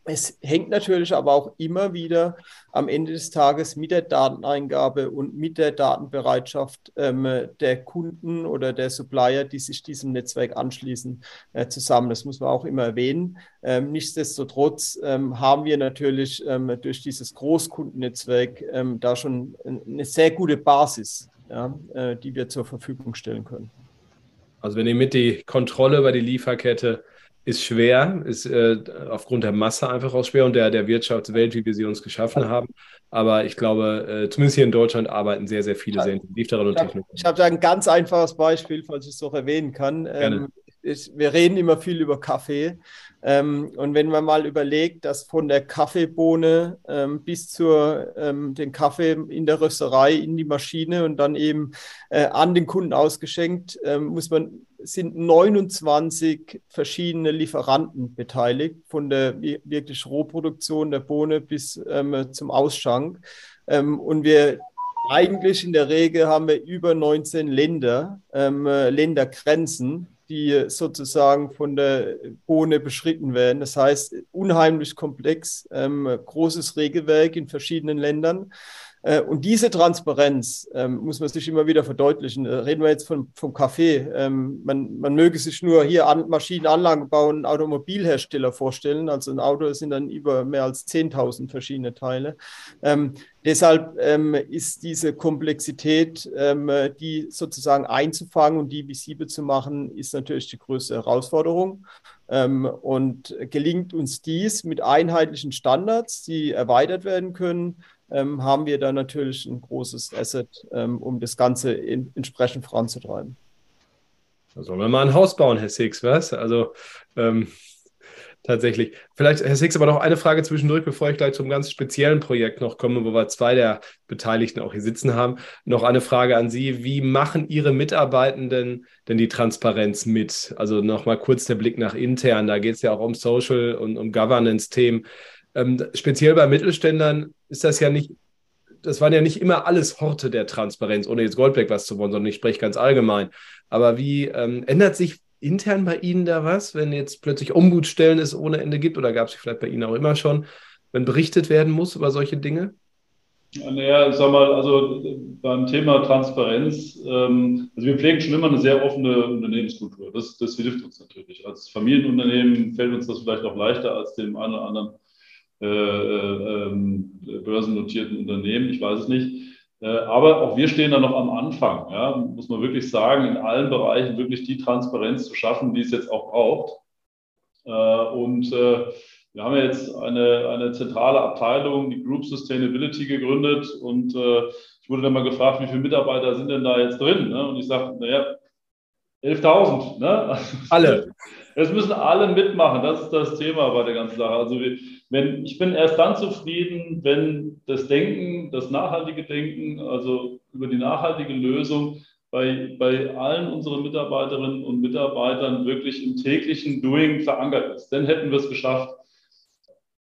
es hängt natürlich aber auch immer wieder am Ende des Tages mit der Dateneingabe und mit der Datenbereitschaft ähm, der Kunden oder der Supplier, die sich diesem Netzwerk anschließen, äh, zusammen. Das muss man auch immer erwähnen. Ähm, nichtsdestotrotz ähm, haben wir natürlich ähm, durch dieses Großkundennetzwerk ähm, da schon eine sehr gute Basis, ja, äh, die wir zur Verfügung stellen können. Also wenn ihr mit die Kontrolle über die Lieferkette ist schwer, ist äh, aufgrund der Masse einfach auch schwer und der, der Wirtschaftswelt, wie wir sie uns geschaffen haben. Aber ich glaube, äh, zumindest hier in Deutschland arbeiten sehr, sehr viele sehr intensiv daran und Technologien. Ich habe da ein ganz einfaches Beispiel, falls ich es noch erwähnen kann. Ähm, ich, wir reden immer viel über Kaffee. Ähm, und wenn man mal überlegt, dass von der Kaffeebohne ähm, bis zu ähm, den Kaffee in der Rösterei, in die Maschine und dann eben äh, an den Kunden ausgeschenkt, ähm, muss man, sind 29 verschiedene Lieferanten beteiligt, von der wirklich Rohproduktion der Bohne bis ähm, zum Ausschank. Ähm, und wir eigentlich in der Regel haben wir über 19 Länder, äh, Ländergrenzen, die sozusagen von der Bohne beschritten werden. Das heißt, unheimlich komplex, ähm, großes Regelwerk in verschiedenen Ländern. Äh, und diese Transparenz ähm, muss man sich immer wieder verdeutlichen. Da reden wir jetzt von, vom Kaffee. Ähm, man, man möge sich nur hier an Maschinenanlagen bauen, Automobilhersteller vorstellen. Also ein Auto sind dann über mehr als 10.000 verschiedene Teile. Ähm, deshalb ähm, ist diese Komplexität, ähm, die sozusagen einzufangen und die visibel zu machen, ist natürlich die größte Herausforderung. Ähm, und gelingt uns dies mit einheitlichen Standards, die erweitert werden können, ähm, haben wir da natürlich ein großes Asset, ähm, um das Ganze in, entsprechend voranzutreiben. Da sollen wir mal ein Haus bauen, Herr Six, was? Also ähm, tatsächlich. Vielleicht, Herr Six, aber noch eine Frage zwischendurch, bevor ich gleich zum ganz speziellen Projekt noch komme, wo wir zwei der Beteiligten auch hier sitzen haben. Noch eine Frage an Sie. Wie machen Ihre Mitarbeitenden denn die Transparenz mit? Also nochmal kurz der Blick nach intern. Da geht es ja auch um Social und um Governance-Themen. Ähm, speziell bei Mittelständlern ist das ja nicht, das waren ja nicht immer alles Horte der Transparenz, ohne jetzt Goldberg was zu wollen, sondern ich spreche ganz allgemein. Aber wie ähm, ändert sich intern bei Ihnen da was, wenn jetzt plötzlich Ombudsstellen es ohne Ende gibt oder gab es vielleicht bei Ihnen auch immer schon, wenn berichtet werden muss über solche Dinge? Naja, ich sag mal, also beim Thema Transparenz, ähm, also wir pflegen schon immer eine sehr offene Unternehmenskultur. Das, das hilft uns natürlich. Als Familienunternehmen fällt uns das vielleicht auch leichter als dem einen oder anderen äh, äh, ähm, börsennotierten Unternehmen, ich weiß es nicht. Äh, aber auch wir stehen da noch am Anfang, ja, muss man wirklich sagen, in allen Bereichen wirklich die Transparenz zu schaffen, die es jetzt auch braucht. Und wir haben jetzt eine, eine zentrale Abteilung, die Group Sustainability, gegründet. Und ich wurde dann mal gefragt, wie viele Mitarbeiter sind denn da jetzt drin? Ne? Und ich sage, naja, 11.000. Ne? Alle. (laughs) Es müssen alle mitmachen. Das ist das Thema bei der ganzen Sache. Also wir, wenn, ich bin erst dann zufrieden, wenn das Denken, das nachhaltige Denken, also über die nachhaltige Lösung bei, bei allen unseren Mitarbeiterinnen und Mitarbeitern wirklich im täglichen Doing verankert ist. Dann hätten wir es geschafft.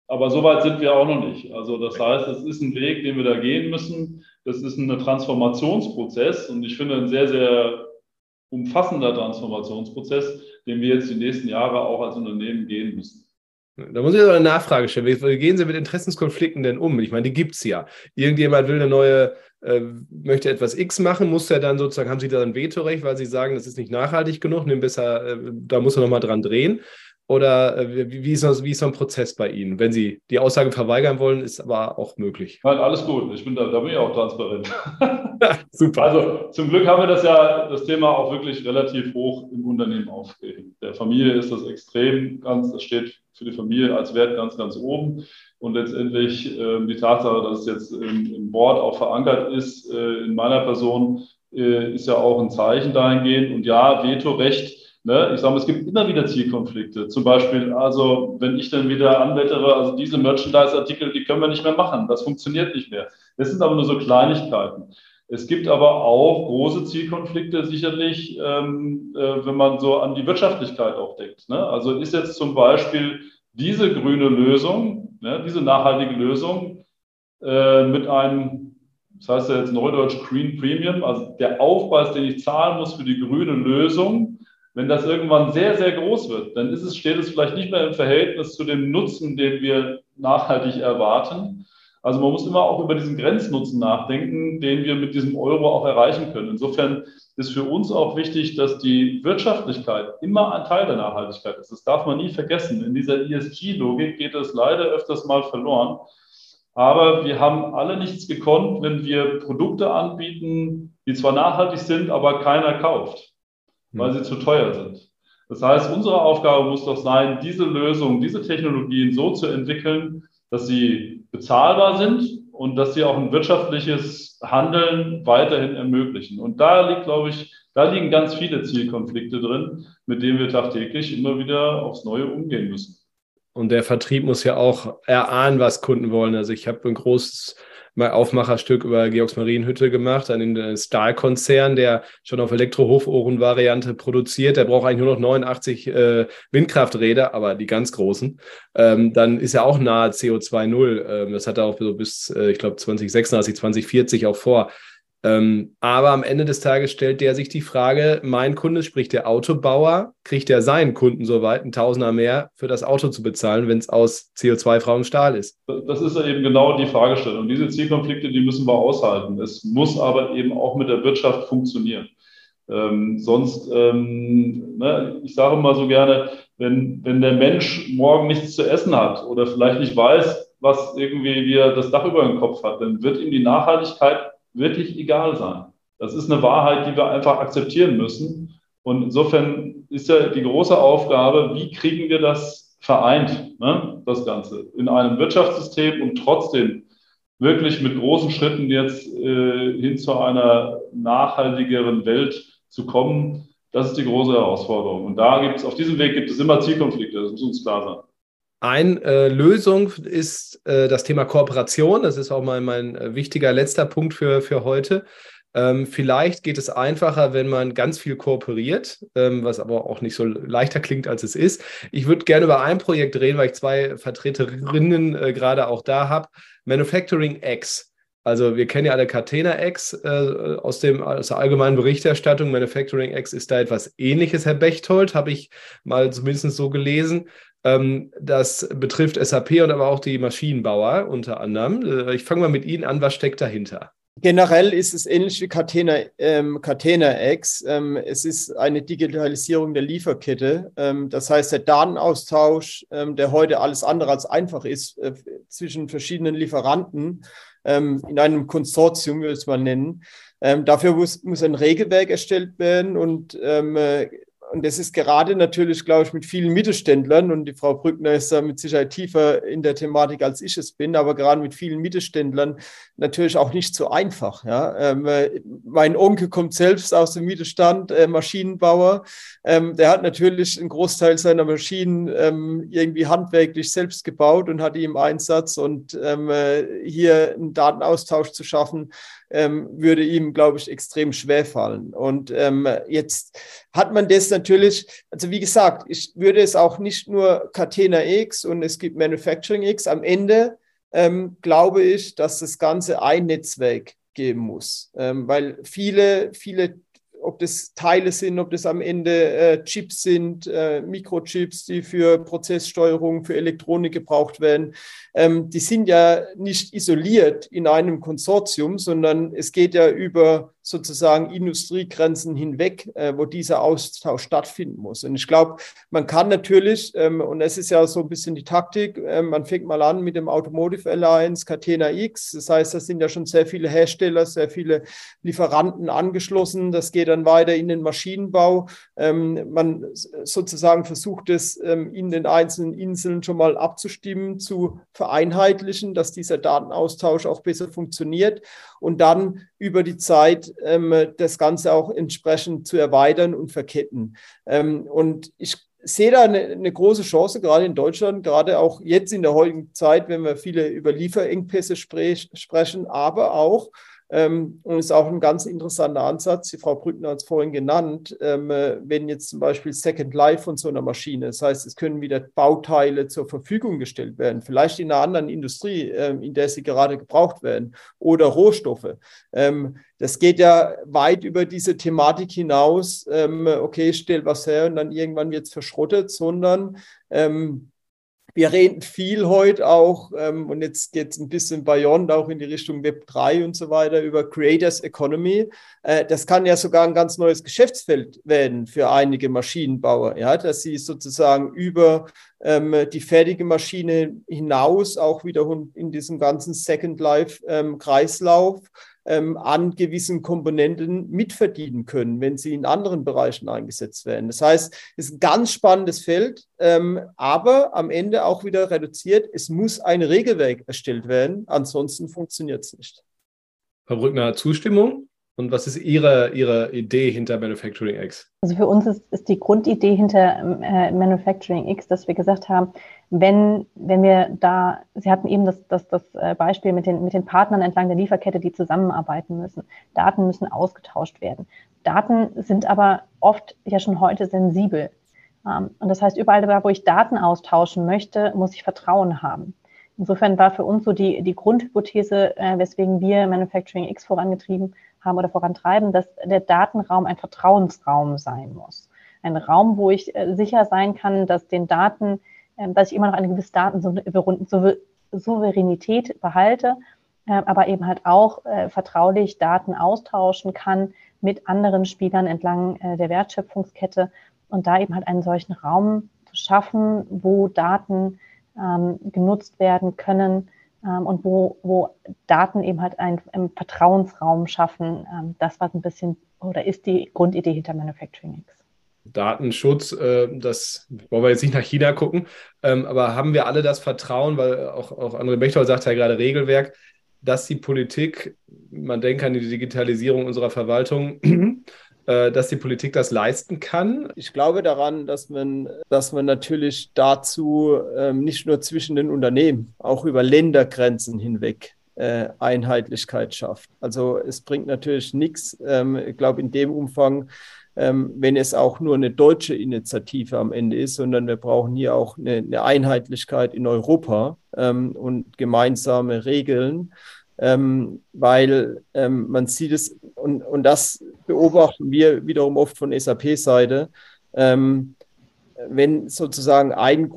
Aber so weit sind wir auch noch nicht. Also das heißt, es ist ein Weg, den wir da gehen müssen. Das ist ein Transformationsprozess und ich finde ein sehr, sehr umfassender Transformationsprozess, den wir jetzt die nächsten Jahre auch als Unternehmen gehen müssen. Da muss ich aber eine Nachfrage stellen. Wie gehen Sie mit Interessenskonflikten denn um? Ich meine, die gibt es ja. Irgendjemand will eine neue, äh, möchte etwas X machen, muss er dann sozusagen, haben Sie da ein Vetorecht, weil Sie sagen, das ist nicht nachhaltig genug, nimm besser, äh, da muss er nochmal dran drehen. Oder äh, wie, ist das, wie ist so ein Prozess bei Ihnen? Wenn Sie die Aussage verweigern wollen, ist aber auch möglich. Nein, alles gut. Ich bin da, da bin ich auch transparent. (laughs) (laughs) Super. Also zum Glück haben wir das ja, das Thema auch wirklich relativ hoch im Unternehmen aufgehängt. Der Familie ist das extrem ganz, das steht für die Familie als Wert ganz, ganz oben. Und letztendlich äh, die Tatsache, dass es jetzt im, im Board auch verankert ist, äh, in meiner Person, äh, ist ja auch ein Zeichen dahingehend. Und ja, Vetorecht Ne? Ich sage, es gibt immer wieder Zielkonflikte. Zum Beispiel, also wenn ich dann wieder anwettere, also diese Merchandise-Artikel, die können wir nicht mehr machen. Das funktioniert nicht mehr. Das sind aber nur so Kleinigkeiten. Es gibt aber auch große Zielkonflikte sicherlich, ähm, äh, wenn man so an die Wirtschaftlichkeit auch denkt. Ne? Also ist jetzt zum Beispiel diese grüne Lösung ja, diese nachhaltige Lösung äh, mit einem, das heißt ja jetzt Neudeutsch Green Premium, also der Aufpreis, den ich zahlen muss für die grüne Lösung, wenn das irgendwann sehr, sehr groß wird, dann ist es, steht es vielleicht nicht mehr im Verhältnis zu dem Nutzen, den wir nachhaltig erwarten. Also man muss immer auch über diesen Grenznutzen nachdenken, den wir mit diesem Euro auch erreichen können. Insofern ist für uns auch wichtig, dass die Wirtschaftlichkeit immer ein Teil der Nachhaltigkeit ist. Das darf man nie vergessen. In dieser ESG-Logik geht es leider öfters mal verloren. Aber wir haben alle nichts gekonnt, wenn wir Produkte anbieten, die zwar nachhaltig sind, aber keiner kauft, weil sie zu teuer sind. Das heißt, unsere Aufgabe muss doch sein, diese Lösungen, diese Technologien so zu entwickeln, dass sie bezahlbar sind und dass sie auch ein wirtschaftliches Handeln weiterhin ermöglichen. Und da liegt, glaube ich, da liegen ganz viele Zielkonflikte drin, mit denen wir tagtäglich immer wieder aufs Neue umgehen müssen. Und der Vertrieb muss ja auch erahnen, was Kunden wollen. Also ich habe ein großes Aufmacherstück über Georgs Marienhütte gemacht, einen Stahlkonzern, der schon auf Elektrohofohren-Variante produziert. Der braucht eigentlich nur noch 89 äh, Windkrafträder, aber die ganz großen. Ähm, dann ist er auch nahe CO2 Null. Ähm, das hat er auch so bis, äh, ich glaube, 2036, 2040 auch vor. Ähm, aber am Ende des Tages stellt der sich die Frage, mein Kunde, sprich der Autobauer, kriegt er seinen Kunden so weit, ein Tausender mehr für das Auto zu bezahlen, wenn es aus CO2-freiem Stahl ist? Das ist ja eben genau die Fragestellung. Diese Zielkonflikte, die müssen wir aushalten. Es muss aber eben auch mit der Wirtschaft funktionieren. Ähm, sonst, ähm, ne, ich sage mal so gerne, wenn, wenn der Mensch morgen nichts zu essen hat oder vielleicht nicht weiß, was irgendwie wir das Dach über dem Kopf hat, dann wird ihm die Nachhaltigkeit wirklich egal sein. Das ist eine Wahrheit, die wir einfach akzeptieren müssen. Und insofern ist ja die große Aufgabe, wie kriegen wir das vereint, ne, das Ganze, in einem Wirtschaftssystem und trotzdem wirklich mit großen Schritten jetzt äh, hin zu einer nachhaltigeren Welt zu kommen. Das ist die große Herausforderung. Und da gibt es, auf diesem Weg gibt es immer Zielkonflikte, das muss uns klar sein. Eine äh, Lösung ist äh, das Thema Kooperation. Das ist auch mal mein äh, wichtiger letzter Punkt für, für heute. Ähm, vielleicht geht es einfacher, wenn man ganz viel kooperiert, ähm, was aber auch nicht so leichter klingt, als es ist. Ich würde gerne über ein Projekt reden, weil ich zwei Vertreterinnen äh, gerade auch da habe. Manufacturing X. Also wir kennen ja alle Catena X äh, aus, dem, aus der allgemeinen Berichterstattung. Manufacturing X ist da etwas ähnliches, Herr Bechtold, habe ich mal zumindest so gelesen. Ähm, das betrifft SAP und aber auch die Maschinenbauer unter anderem. Äh, ich fange mal mit Ihnen an. Was steckt dahinter? Generell ist es ähnlich wie Catena, ähm, Catena X. Ähm, es ist eine Digitalisierung der Lieferkette. Ähm, das heißt, der Datenaustausch, ähm, der heute alles andere als einfach ist, äh, zwischen verschiedenen Lieferanten ähm, in einem Konsortium, würde ich es mal nennen. Dafür muss, muss ein Regelwerk erstellt werden und äh, und das ist gerade natürlich, glaube ich, mit vielen Mittelständlern, und die Frau Brückner ist da mit Sicherheit tiefer in der Thematik, als ich es bin, aber gerade mit vielen Mittelständlern natürlich auch nicht so einfach. Ja. Ähm, äh, mein Onkel kommt selbst aus dem Mittelstand, äh, Maschinenbauer. Ähm, der hat natürlich einen Großteil seiner Maschinen ähm, irgendwie handwerklich selbst gebaut und hat die im Einsatz. Und ähm, äh, hier einen Datenaustausch zu schaffen, ähm, würde ihm, glaube ich, extrem schwer fallen. Und ähm, jetzt hat man das natürlich, also wie gesagt, ich würde es auch nicht nur Catena X und es gibt Manufacturing X. Am Ende ähm, glaube ich, dass das Ganze ein Netzwerk geben muss, ähm, weil viele, viele ob das Teile sind, ob das am Ende äh, Chips sind, äh, Mikrochips, die für Prozesssteuerung, für Elektronik gebraucht werden, ähm, die sind ja nicht isoliert in einem Konsortium, sondern es geht ja über sozusagen Industriegrenzen hinweg, äh, wo dieser Austausch stattfinden muss. Und ich glaube, man kann natürlich, ähm, und es ist ja so ein bisschen die Taktik, äh, man fängt mal an mit dem Automotive Alliance Catena X. Das heißt, da sind ja schon sehr viele Hersteller, sehr viele Lieferanten angeschlossen. Das geht dann weiter in den Maschinenbau. Ähm, man sozusagen versucht es ähm, in den einzelnen Inseln schon mal abzustimmen, zu vereinheitlichen, dass dieser Datenaustausch auch besser funktioniert und dann über die Zeit ähm, das Ganze auch entsprechend zu erweitern und verketten. Ähm, und ich sehe da eine, eine, große Chance, gerade in Deutschland, gerade auch jetzt in der heutigen Zeit, wenn wir viele über Lieferengpässe sprech, sprechen, aber auch Ähm, und ist auch ein ganz interessanter Ansatz. Die Frau Brückner hat es vorhin genannt. Ähm, äh, wenn jetzt zum Beispiel Second Life von so einer Maschine, das heißt, es können wieder Bauteile zur Verfügung gestellt werden, vielleicht in einer anderen Industrie, ähm, in der sie gerade gebraucht werden, oder Rohstoffe. Ähm, das geht ja weit über diese Thematik hinaus. Ähm, okay, stell was her und dann irgendwann wird es verschrottet, sondern ähm, wir reden viel heute auch, ähm, und jetzt geht es ein bisschen beyond, auch in die Richtung Web 3 und so weiter, über Creators Economy. Äh, das kann ja sogar ein ganz neues Geschäftsfeld werden für einige Maschinenbauer, ja, dass sie sozusagen über ähm, die fertige Maschine hinaus auch wiederum in diesem ganzen Second Life ähm, Kreislauf ähm, an gewissen Komponenten mitverdienen können, wenn sie in anderen Bereichen eingesetzt werden. Das heißt, es ist ein ganz spannendes Feld, ähm, aber am Ende auch wieder reduziert. Es muss ein Regelwerk erstellt werden, ansonsten funktioniert es nicht. Frau Brückner, Zustimmung? Und was ist Ihre, Ihre Idee hinter Manufacturing X? Also für uns ist, ist die Grundidee hinter äh, Manufacturing X, dass wir gesagt haben, wenn, wenn wir da, Sie hatten eben das, das, das äh, Beispiel mit den, mit den Partnern entlang der Lieferkette, die zusammenarbeiten müssen. Daten müssen ausgetauscht werden. Daten sind aber oft ja schon heute sensibel. Ähm, und das heißt, überall da, wo ich Daten austauschen möchte, muss ich Vertrauen haben. Insofern war für uns so die, die Grundhypothese, äh, weswegen wir Manufacturing X vorangetrieben haben oder vorantreiben, dass der Datenraum ein Vertrauensraum sein muss. Ein Raum, wo ich äh, sicher sein kann, dass den Daten, äh, dass ich immer noch eine gewisse Datensouveränität behalte, äh, aber eben halt auch vertraulich Daten austauschen kann mit anderen Spielern entlang der Wertschöpfungskette und da eben halt einen solchen Raum zu schaffen, wo Daten ähm, genutzt werden können, ähm, und wo, wo Daten eben halt einen, einen Vertrauensraum schaffen. Ähm, das war ein bisschen oder ist die Grundidee hinter Manufacturing X. Datenschutz, äh, das wollen wir jetzt nicht nach China gucken, ähm, aber haben wir alle das Vertrauen, weil auch, auch André Bechtold sagt ja gerade Regelwerk, dass die Politik, man denkt an die Digitalisierung unserer Verwaltung, dass die Politik das leisten kann? Ich glaube daran, dass man, dass man natürlich dazu ähm, nicht nur zwischen den Unternehmen, auch über Ländergrenzen hinweg äh, Einheitlichkeit schafft. Also es bringt natürlich nichts, ähm, ich glaube in dem Umfang, ähm, wenn es auch nur eine deutsche Initiative am Ende ist, sondern wir brauchen hier auch eine, eine Einheitlichkeit in Europa ähm, und gemeinsame Regeln ähm, weil ähm, man sieht es, und, und das beobachten wir wiederum oft von SAP-Seite, ähm, wenn sozusagen eine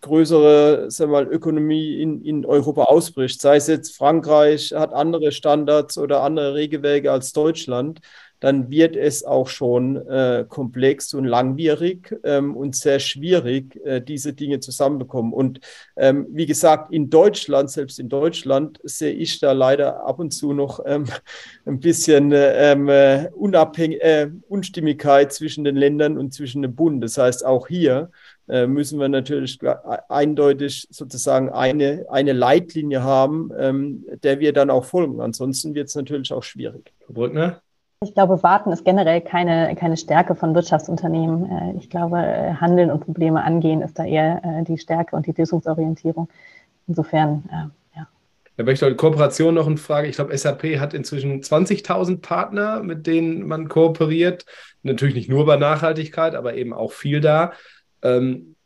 größere sagen wir mal, Ökonomie in, in Europa ausbricht, sei es jetzt Frankreich hat andere Standards oder andere Regelwerke als Deutschland, dann wird es auch schon äh, komplex und langwierig ähm, und sehr schwierig, äh, diese Dinge zusammenbekommen. Und ähm, wie gesagt, in Deutschland, selbst in Deutschland, sehe ich da leider ab und zu noch ähm, (laughs) ein bisschen ähm, äh, äh, Unstimmigkeit zwischen den Ländern und zwischen dem Bund. Das heißt, auch hier äh, müssen wir natürlich eindeutig sozusagen eine, eine Leitlinie haben, ähm, der wir dann auch folgen. Ansonsten wird es natürlich auch schwierig. Herr Brückner? Ich glaube, Warten ist generell keine, keine Stärke von Wirtschaftsunternehmen. Äh, ich glaube, äh, Handeln und Probleme angehen ist da eher äh, die Stärke und die Lösungsorientierung. Insofern, ja. Da möchte ich Kooperation noch eine Frage. Ich glaube, SAP hat inzwischen 20.000 Partner, mit denen man kooperiert. Natürlich nicht nur bei Nachhaltigkeit, aber eben auch viel da. Ähm,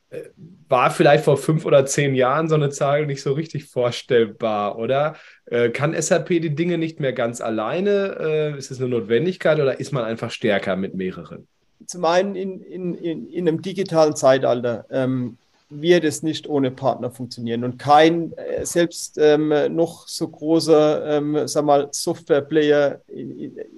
war vielleicht vor fünf oder zehn Jahren so eine Zahl nicht so richtig vorstellbar, oder? Äh, kann SAP die Dinge nicht mehr ganz alleine? Äh, ist es eine Notwendigkeit oder ist man einfach stärker mit mehreren? Zum einen in, in, in, in einem digitalen Zeitalter ähm, wird es nicht ohne Partner funktionieren. Und kein, äh, selbst ähm, noch so großer ähm, sag mal, Software-Player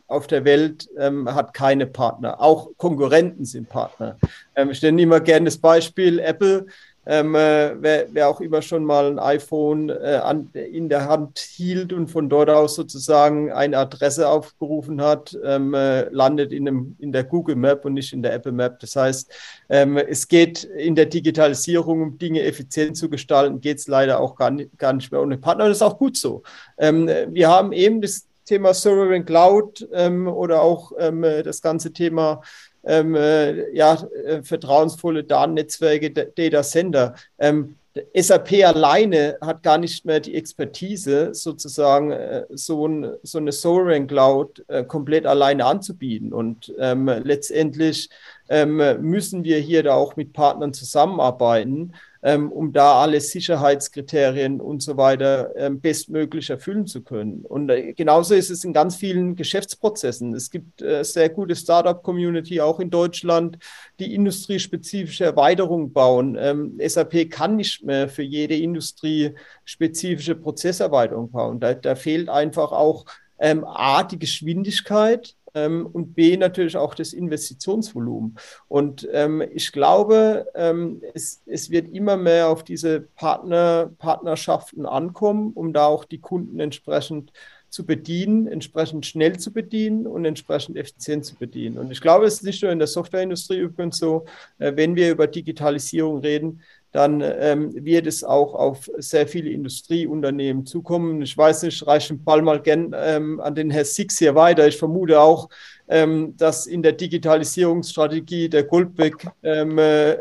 auf der Welt ähm, hat keine Partner. Auch Konkurrenten sind Partner. Ähm, ich nenne immer gerne das Beispiel Apple ähm, äh, wer, wer, auch immer schon mal ein iPhone äh, an, in der Hand hielt und von dort aus sozusagen eine Adresse aufgerufen hat, ähm, äh, landet in, einem, in der Google Map und nicht in der Apple Map. Das heißt, ähm, es geht in der Digitalisierung, um Dinge effizient zu gestalten, geht es leider auch gar nicht, gar nicht mehr ohne Partner. Und das ist auch gut so. Ähm, wir haben eben das Thema Sovereign Cloud ähm, oder auch ähm, das ganze Thema ähm, äh, ja, äh, vertrauensvolle Datennetzwerke, Data Center. Ähm, SAP alleine hat gar nicht mehr die Expertise, sozusagen äh, so, ein, so eine Sovereign Cloud äh, komplett alleine anzubieten. Und ähm, letztendlich ähm, müssen wir hier da auch mit Partnern zusammenarbeiten ähm, um da alle Sicherheitskriterien und so weiter ähm, bestmöglich erfüllen zu können. Und äh, genauso ist es in ganz vielen Geschäftsprozessen. Es gibt äh, sehr gute Startup-Community auch in Deutschland, die industriespezifische Erweiterungen bauen. Ähm, SAP kann nicht mehr für jede Industrie spezifische Prozesserweiterung bauen. Da, da fehlt einfach auch ähm, A, die Geschwindigkeit, ähm, und B natürlich auch das Investitionsvolumen. Und ähm, ich glaube, ähm, es, es wird immer mehr auf diese Partner, Partnerschaften ankommen, um da auch die Kunden entsprechend zu bedienen, entsprechend schnell zu bedienen und entsprechend effizient zu bedienen. Und ich glaube, es ist nicht nur in der Softwareindustrie übrigens so, äh, wenn wir über Digitalisierung reden, dann ähm, wird es auch auf sehr viele Industrieunternehmen zukommen. Ich weiß nicht, reiche den Ball mal gern ähm, an den Herr Six hier weiter. Ich vermute auch, ähm, dass in der Digitalisierungsstrategie der Goldbeck ähm, äh,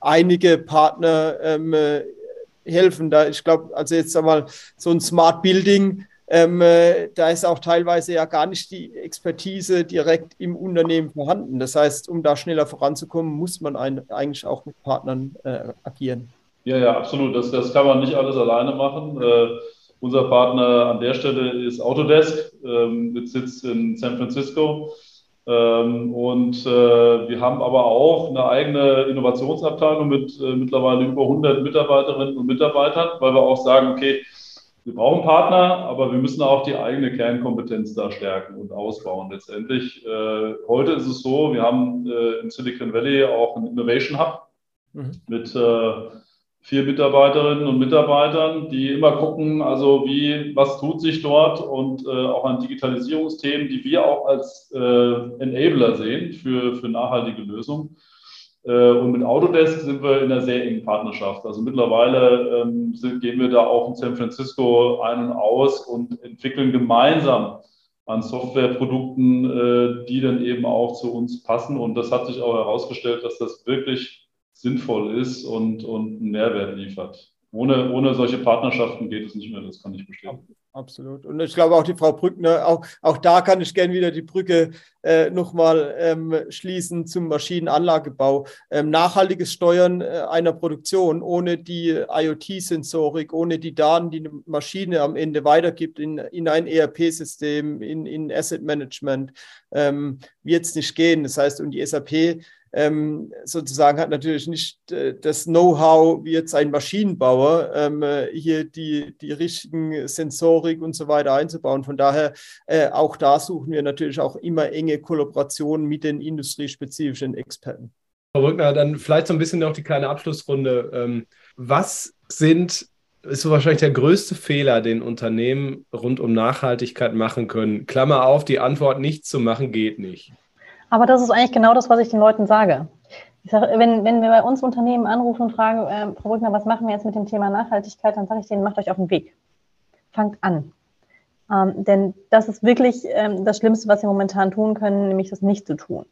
einige Partner ähm, äh, helfen. Da, ich glaube, also jetzt einmal so ein Smart Building ähm, äh, da ist auch teilweise ja gar nicht die Expertise direkt im Unternehmen vorhanden. Das heißt, um da schneller voranzukommen, muss man ein, eigentlich auch mit Partnern äh, agieren. Ja, ja, absolut. Das, das kann man nicht alles alleine machen. Äh, unser Partner an der Stelle ist Autodesk ähm, mit Sitz in San Francisco. Ähm, und äh, wir haben aber auch eine eigene Innovationsabteilung mit äh, mittlerweile über 100 Mitarbeiterinnen und Mitarbeitern, weil wir auch sagen, okay, wir brauchen Partner, aber wir müssen auch die eigene Kernkompetenz da stärken und ausbauen. Letztendlich, äh, heute ist es so, wir haben äh, in Silicon Valley auch einen Innovation Hub mhm. mit äh, vier Mitarbeiterinnen und Mitarbeitern, die immer gucken, also wie, was tut sich dort und äh, auch an Digitalisierungsthemen, die wir auch als äh, Enabler sehen für, für nachhaltige Lösungen. Äh, und mit Autodesk sind wir in einer sehr engen Partnerschaft. Also mittlerweile ähm, sind, gehen wir da auch in San Francisco ein und aus und entwickeln gemeinsam an Softwareprodukten, äh, die dann eben auch zu uns passen. Und das hat sich auch herausgestellt, dass das wirklich sinnvoll ist und, und einen Mehrwert liefert. Ohne, ohne solche Partnerschaften geht es nicht mehr, das kann ich bestätigen. Absolut. Und ich glaube auch die Frau Brückner, auch, auch da kann ich gerne wieder die Brücke äh, nochmal ähm, schließen zum Maschinenanlagebau. Ähm, nachhaltiges Steuern äh, einer Produktion ohne die IoT-Sensorik, ohne die Daten, die eine Maschine am Ende weitergibt in, in ein ERP-System, in, in Asset Management, ähm, wird es nicht gehen. Das heißt, und die SAP ähm, sozusagen hat natürlich nicht äh, das Know-how wie jetzt ein Maschinenbauer, ähm, äh, hier die, die richtigen Sensorik und so weiter einzubauen. Von daher, äh, auch da suchen wir natürlich auch immer enge Kollaborationen mit den industriespezifischen Experten. Frau Brückner, dann vielleicht so ein bisschen noch die kleine Abschlussrunde. Ähm, was sind ist so wahrscheinlich der größte Fehler, den Unternehmen rund um Nachhaltigkeit machen können. Klammer auf, die Antwort, nichts zu machen, geht nicht. Aber das ist eigentlich genau das, was ich den Leuten sage. Ich sage, wenn, wenn wir bei uns Unternehmen anrufen und fragen, äh, Frau Brückner, was machen wir jetzt mit dem Thema Nachhaltigkeit, dann sage ich denen, macht euch auf den Weg. Fangt an. Ähm, denn das ist wirklich ähm, das Schlimmste, was wir momentan tun können, nämlich das nicht zu tun.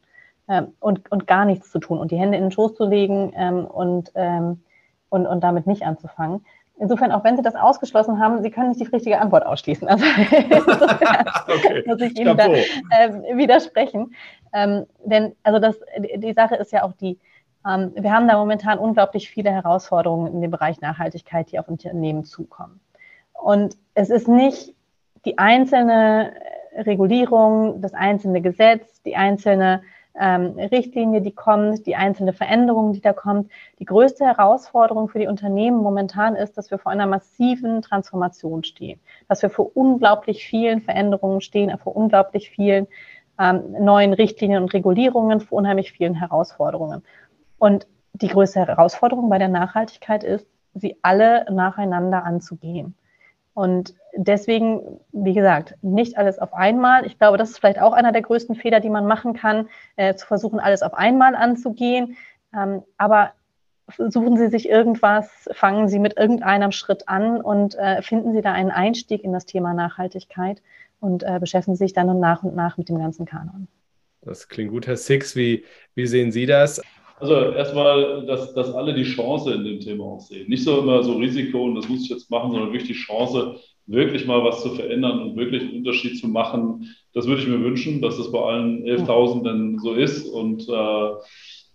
Ähm, und, und gar nichts zu tun und die Hände in den Schoß zu legen ähm, und, ähm, und, und damit nicht anzufangen. Insofern, auch wenn Sie das ausgeschlossen haben, Sie können nicht die richtige Antwort ausschließen. Also (laughs) (laughs) okay. muss ich Ihnen da äh, widersprechen. Ähm, denn also das, die Sache ist ja auch die, ähm, wir haben da momentan unglaublich viele Herausforderungen in dem Bereich Nachhaltigkeit, die auf Unternehmen zukommen. Und es ist nicht die einzelne Regulierung, das einzelne Gesetz, die einzelne ähm, Richtlinie, die kommt, die einzelne Veränderung, die da kommt. Die größte Herausforderung für die Unternehmen momentan ist, dass wir vor einer massiven Transformation stehen, dass wir vor unglaublich vielen Veränderungen stehen, vor unglaublich vielen ähm, neuen Richtlinien und Regulierungen, vor unheimlich vielen Herausforderungen. Und die größte Herausforderung bei der Nachhaltigkeit ist, sie alle nacheinander anzugehen. Und deswegen, wie gesagt, nicht alles auf einmal. Ich glaube, das ist vielleicht auch einer der größten Fehler, die man machen kann, äh, zu versuchen, alles auf einmal anzugehen. Ähm, aber suchen Sie sich irgendwas, fangen Sie mit irgendeinem Schritt an und äh, finden Sie da einen Einstieg in das Thema Nachhaltigkeit und äh, beschäftigen Sie sich dann nach und nach mit dem ganzen Kanon. Das klingt gut, Herr Six. Wie, wie sehen Sie das? Also erstmal, dass, dass alle die Chance in dem Thema auch sehen. Nicht so immer so Risiko und das muss ich jetzt machen, sondern wirklich die Chance, wirklich mal was zu verändern und wirklich einen Unterschied zu machen. Das würde ich mir wünschen, dass das bei allen 11.000 so ist. Und äh,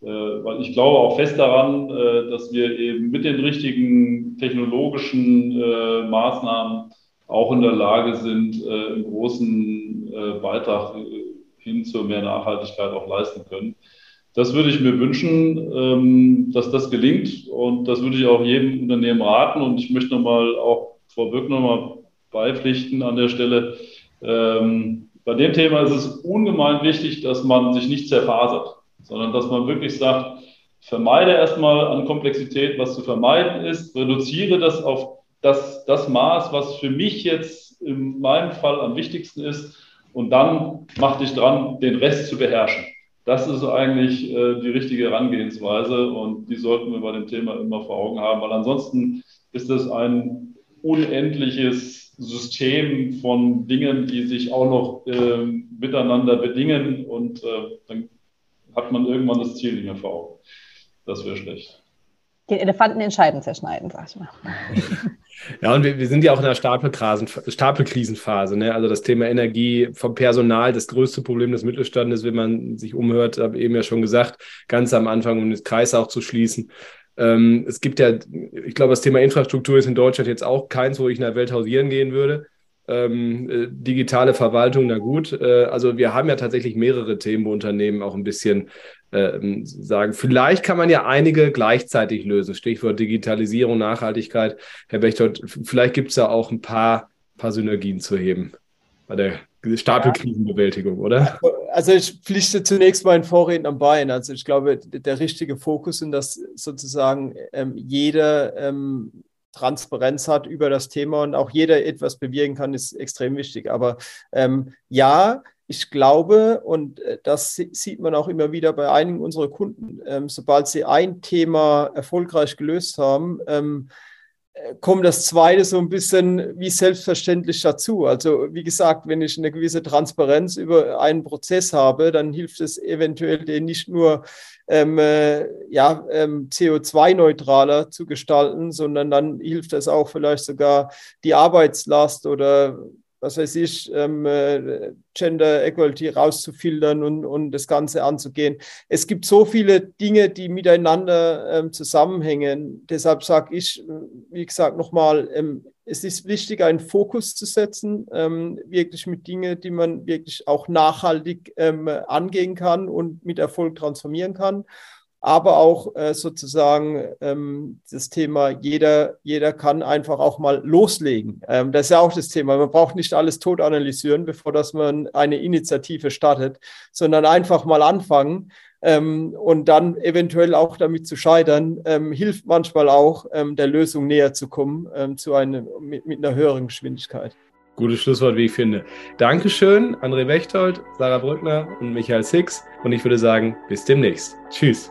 äh, weil ich glaube auch fest daran, äh, dass wir eben mit den richtigen technologischen äh, Maßnahmen auch in der Lage sind, einen großen Beitrag hin zu mehr Nachhaltigkeit auch leisten können. Das würde ich mir wünschen, ähm, dass das gelingt und das würde ich auch jedem Unternehmen raten und ich möchte nochmal auch Frau Böck nochmal beipflichten an der Stelle. Ähm, bei dem Thema ist es ungemein wichtig, dass man sich nicht zerfasert, sondern dass man wirklich sagt, vermeide erstmal an Komplexität, was zu vermeiden ist, reduziere das auf das, das Maß, was für mich jetzt in meinem Fall am wichtigsten ist und dann mach dich dran, den Rest zu beherrschen. Das ist eigentlich äh, die richtige Herangehensweise und die sollten wir bei dem Thema immer vor Augen haben, weil ansonsten ist es ein unendliches System von Dingen, die sich auch noch äh, miteinander bedingen und äh, dann hat man irgendwann das Ziel nicht mehr vor Augen. Das wäre schlecht. Den Elefanten in Scheiben zerschneiden, sag ich mal. (laughs) Ja, und wir, wir sind ja auch in einer Stapelkrisenphase. Ne? Also das Thema Energie vom Personal, das größte Problem des Mittelstandes, wenn man sich umhört, habe eben ja schon gesagt, ganz am Anfang, um den Kreis auch zu schließen. Ähm, es gibt ja, ich glaube, das Thema Infrastruktur ist in Deutschland jetzt auch keins, wo ich in der Welt hausieren gehen würde. Ähm, äh, digitale Verwaltung, na gut. Äh, also wir haben ja tatsächlich mehrere Themen, wo Unternehmen auch ein bisschen äh, sagen. Vielleicht kann man ja einige gleichzeitig lösen. Stichwort Digitalisierung, Nachhaltigkeit. Herr Bechtold, vielleicht gibt es da auch ein paar, paar Synergien zu heben bei der Stapelkrisenbewältigung, oder? Also ich pflichte zunächst meinen Vorrednern bei. Also ich glaube, der richtige Fokus und dass sozusagen ähm, jeder ähm, Transparenz hat über das Thema und auch jeder etwas bewirken kann, ist extrem wichtig. Aber ähm, ja, ich glaube, und äh, das sieht man auch immer wieder bei einigen unserer Kunden, ähm, sobald sie ein Thema erfolgreich gelöst haben, ähm, äh, kommt das zweite so ein bisschen wie selbstverständlich dazu. Also wie gesagt, wenn ich eine gewisse Transparenz über einen Prozess habe, dann hilft es eventuell den nicht nur ähm, äh, ja, ähm, CO2-neutraler zu gestalten, sondern dann hilft es auch vielleicht sogar die Arbeitslast oder was weiß ich, ähm, äh, Gender Equality rauszufiltern und, und das Ganze anzugehen. Es gibt so viele Dinge, die miteinander ähm, zusammenhängen. Deshalb sage ich, wie gesagt, nochmal, ähm, es ist wichtig, einen Fokus zu setzen, ähm, wirklich mit Dingen, die man wirklich auch nachhaltig ähm, angehen kann und mit Erfolg transformieren kann aber auch äh, sozusagen ähm, das Thema, jeder, jeder kann einfach auch mal loslegen. Ähm, das ist ja auch das Thema. Man braucht nicht alles tot analysieren, bevor dass man eine Initiative startet, sondern einfach mal anfangen. Ähm, und dann eventuell auch damit zu scheitern, ähm, hilft manchmal auch, ähm, der Lösung näher zu kommen, ähm, zu einem, mit, mit einer höheren Geschwindigkeit. Gutes Schlusswort, wie ich finde. Dankeschön, André Wechtold, Sarah Brückner und Michael Six. Und ich würde sagen, bis demnächst. Tschüss.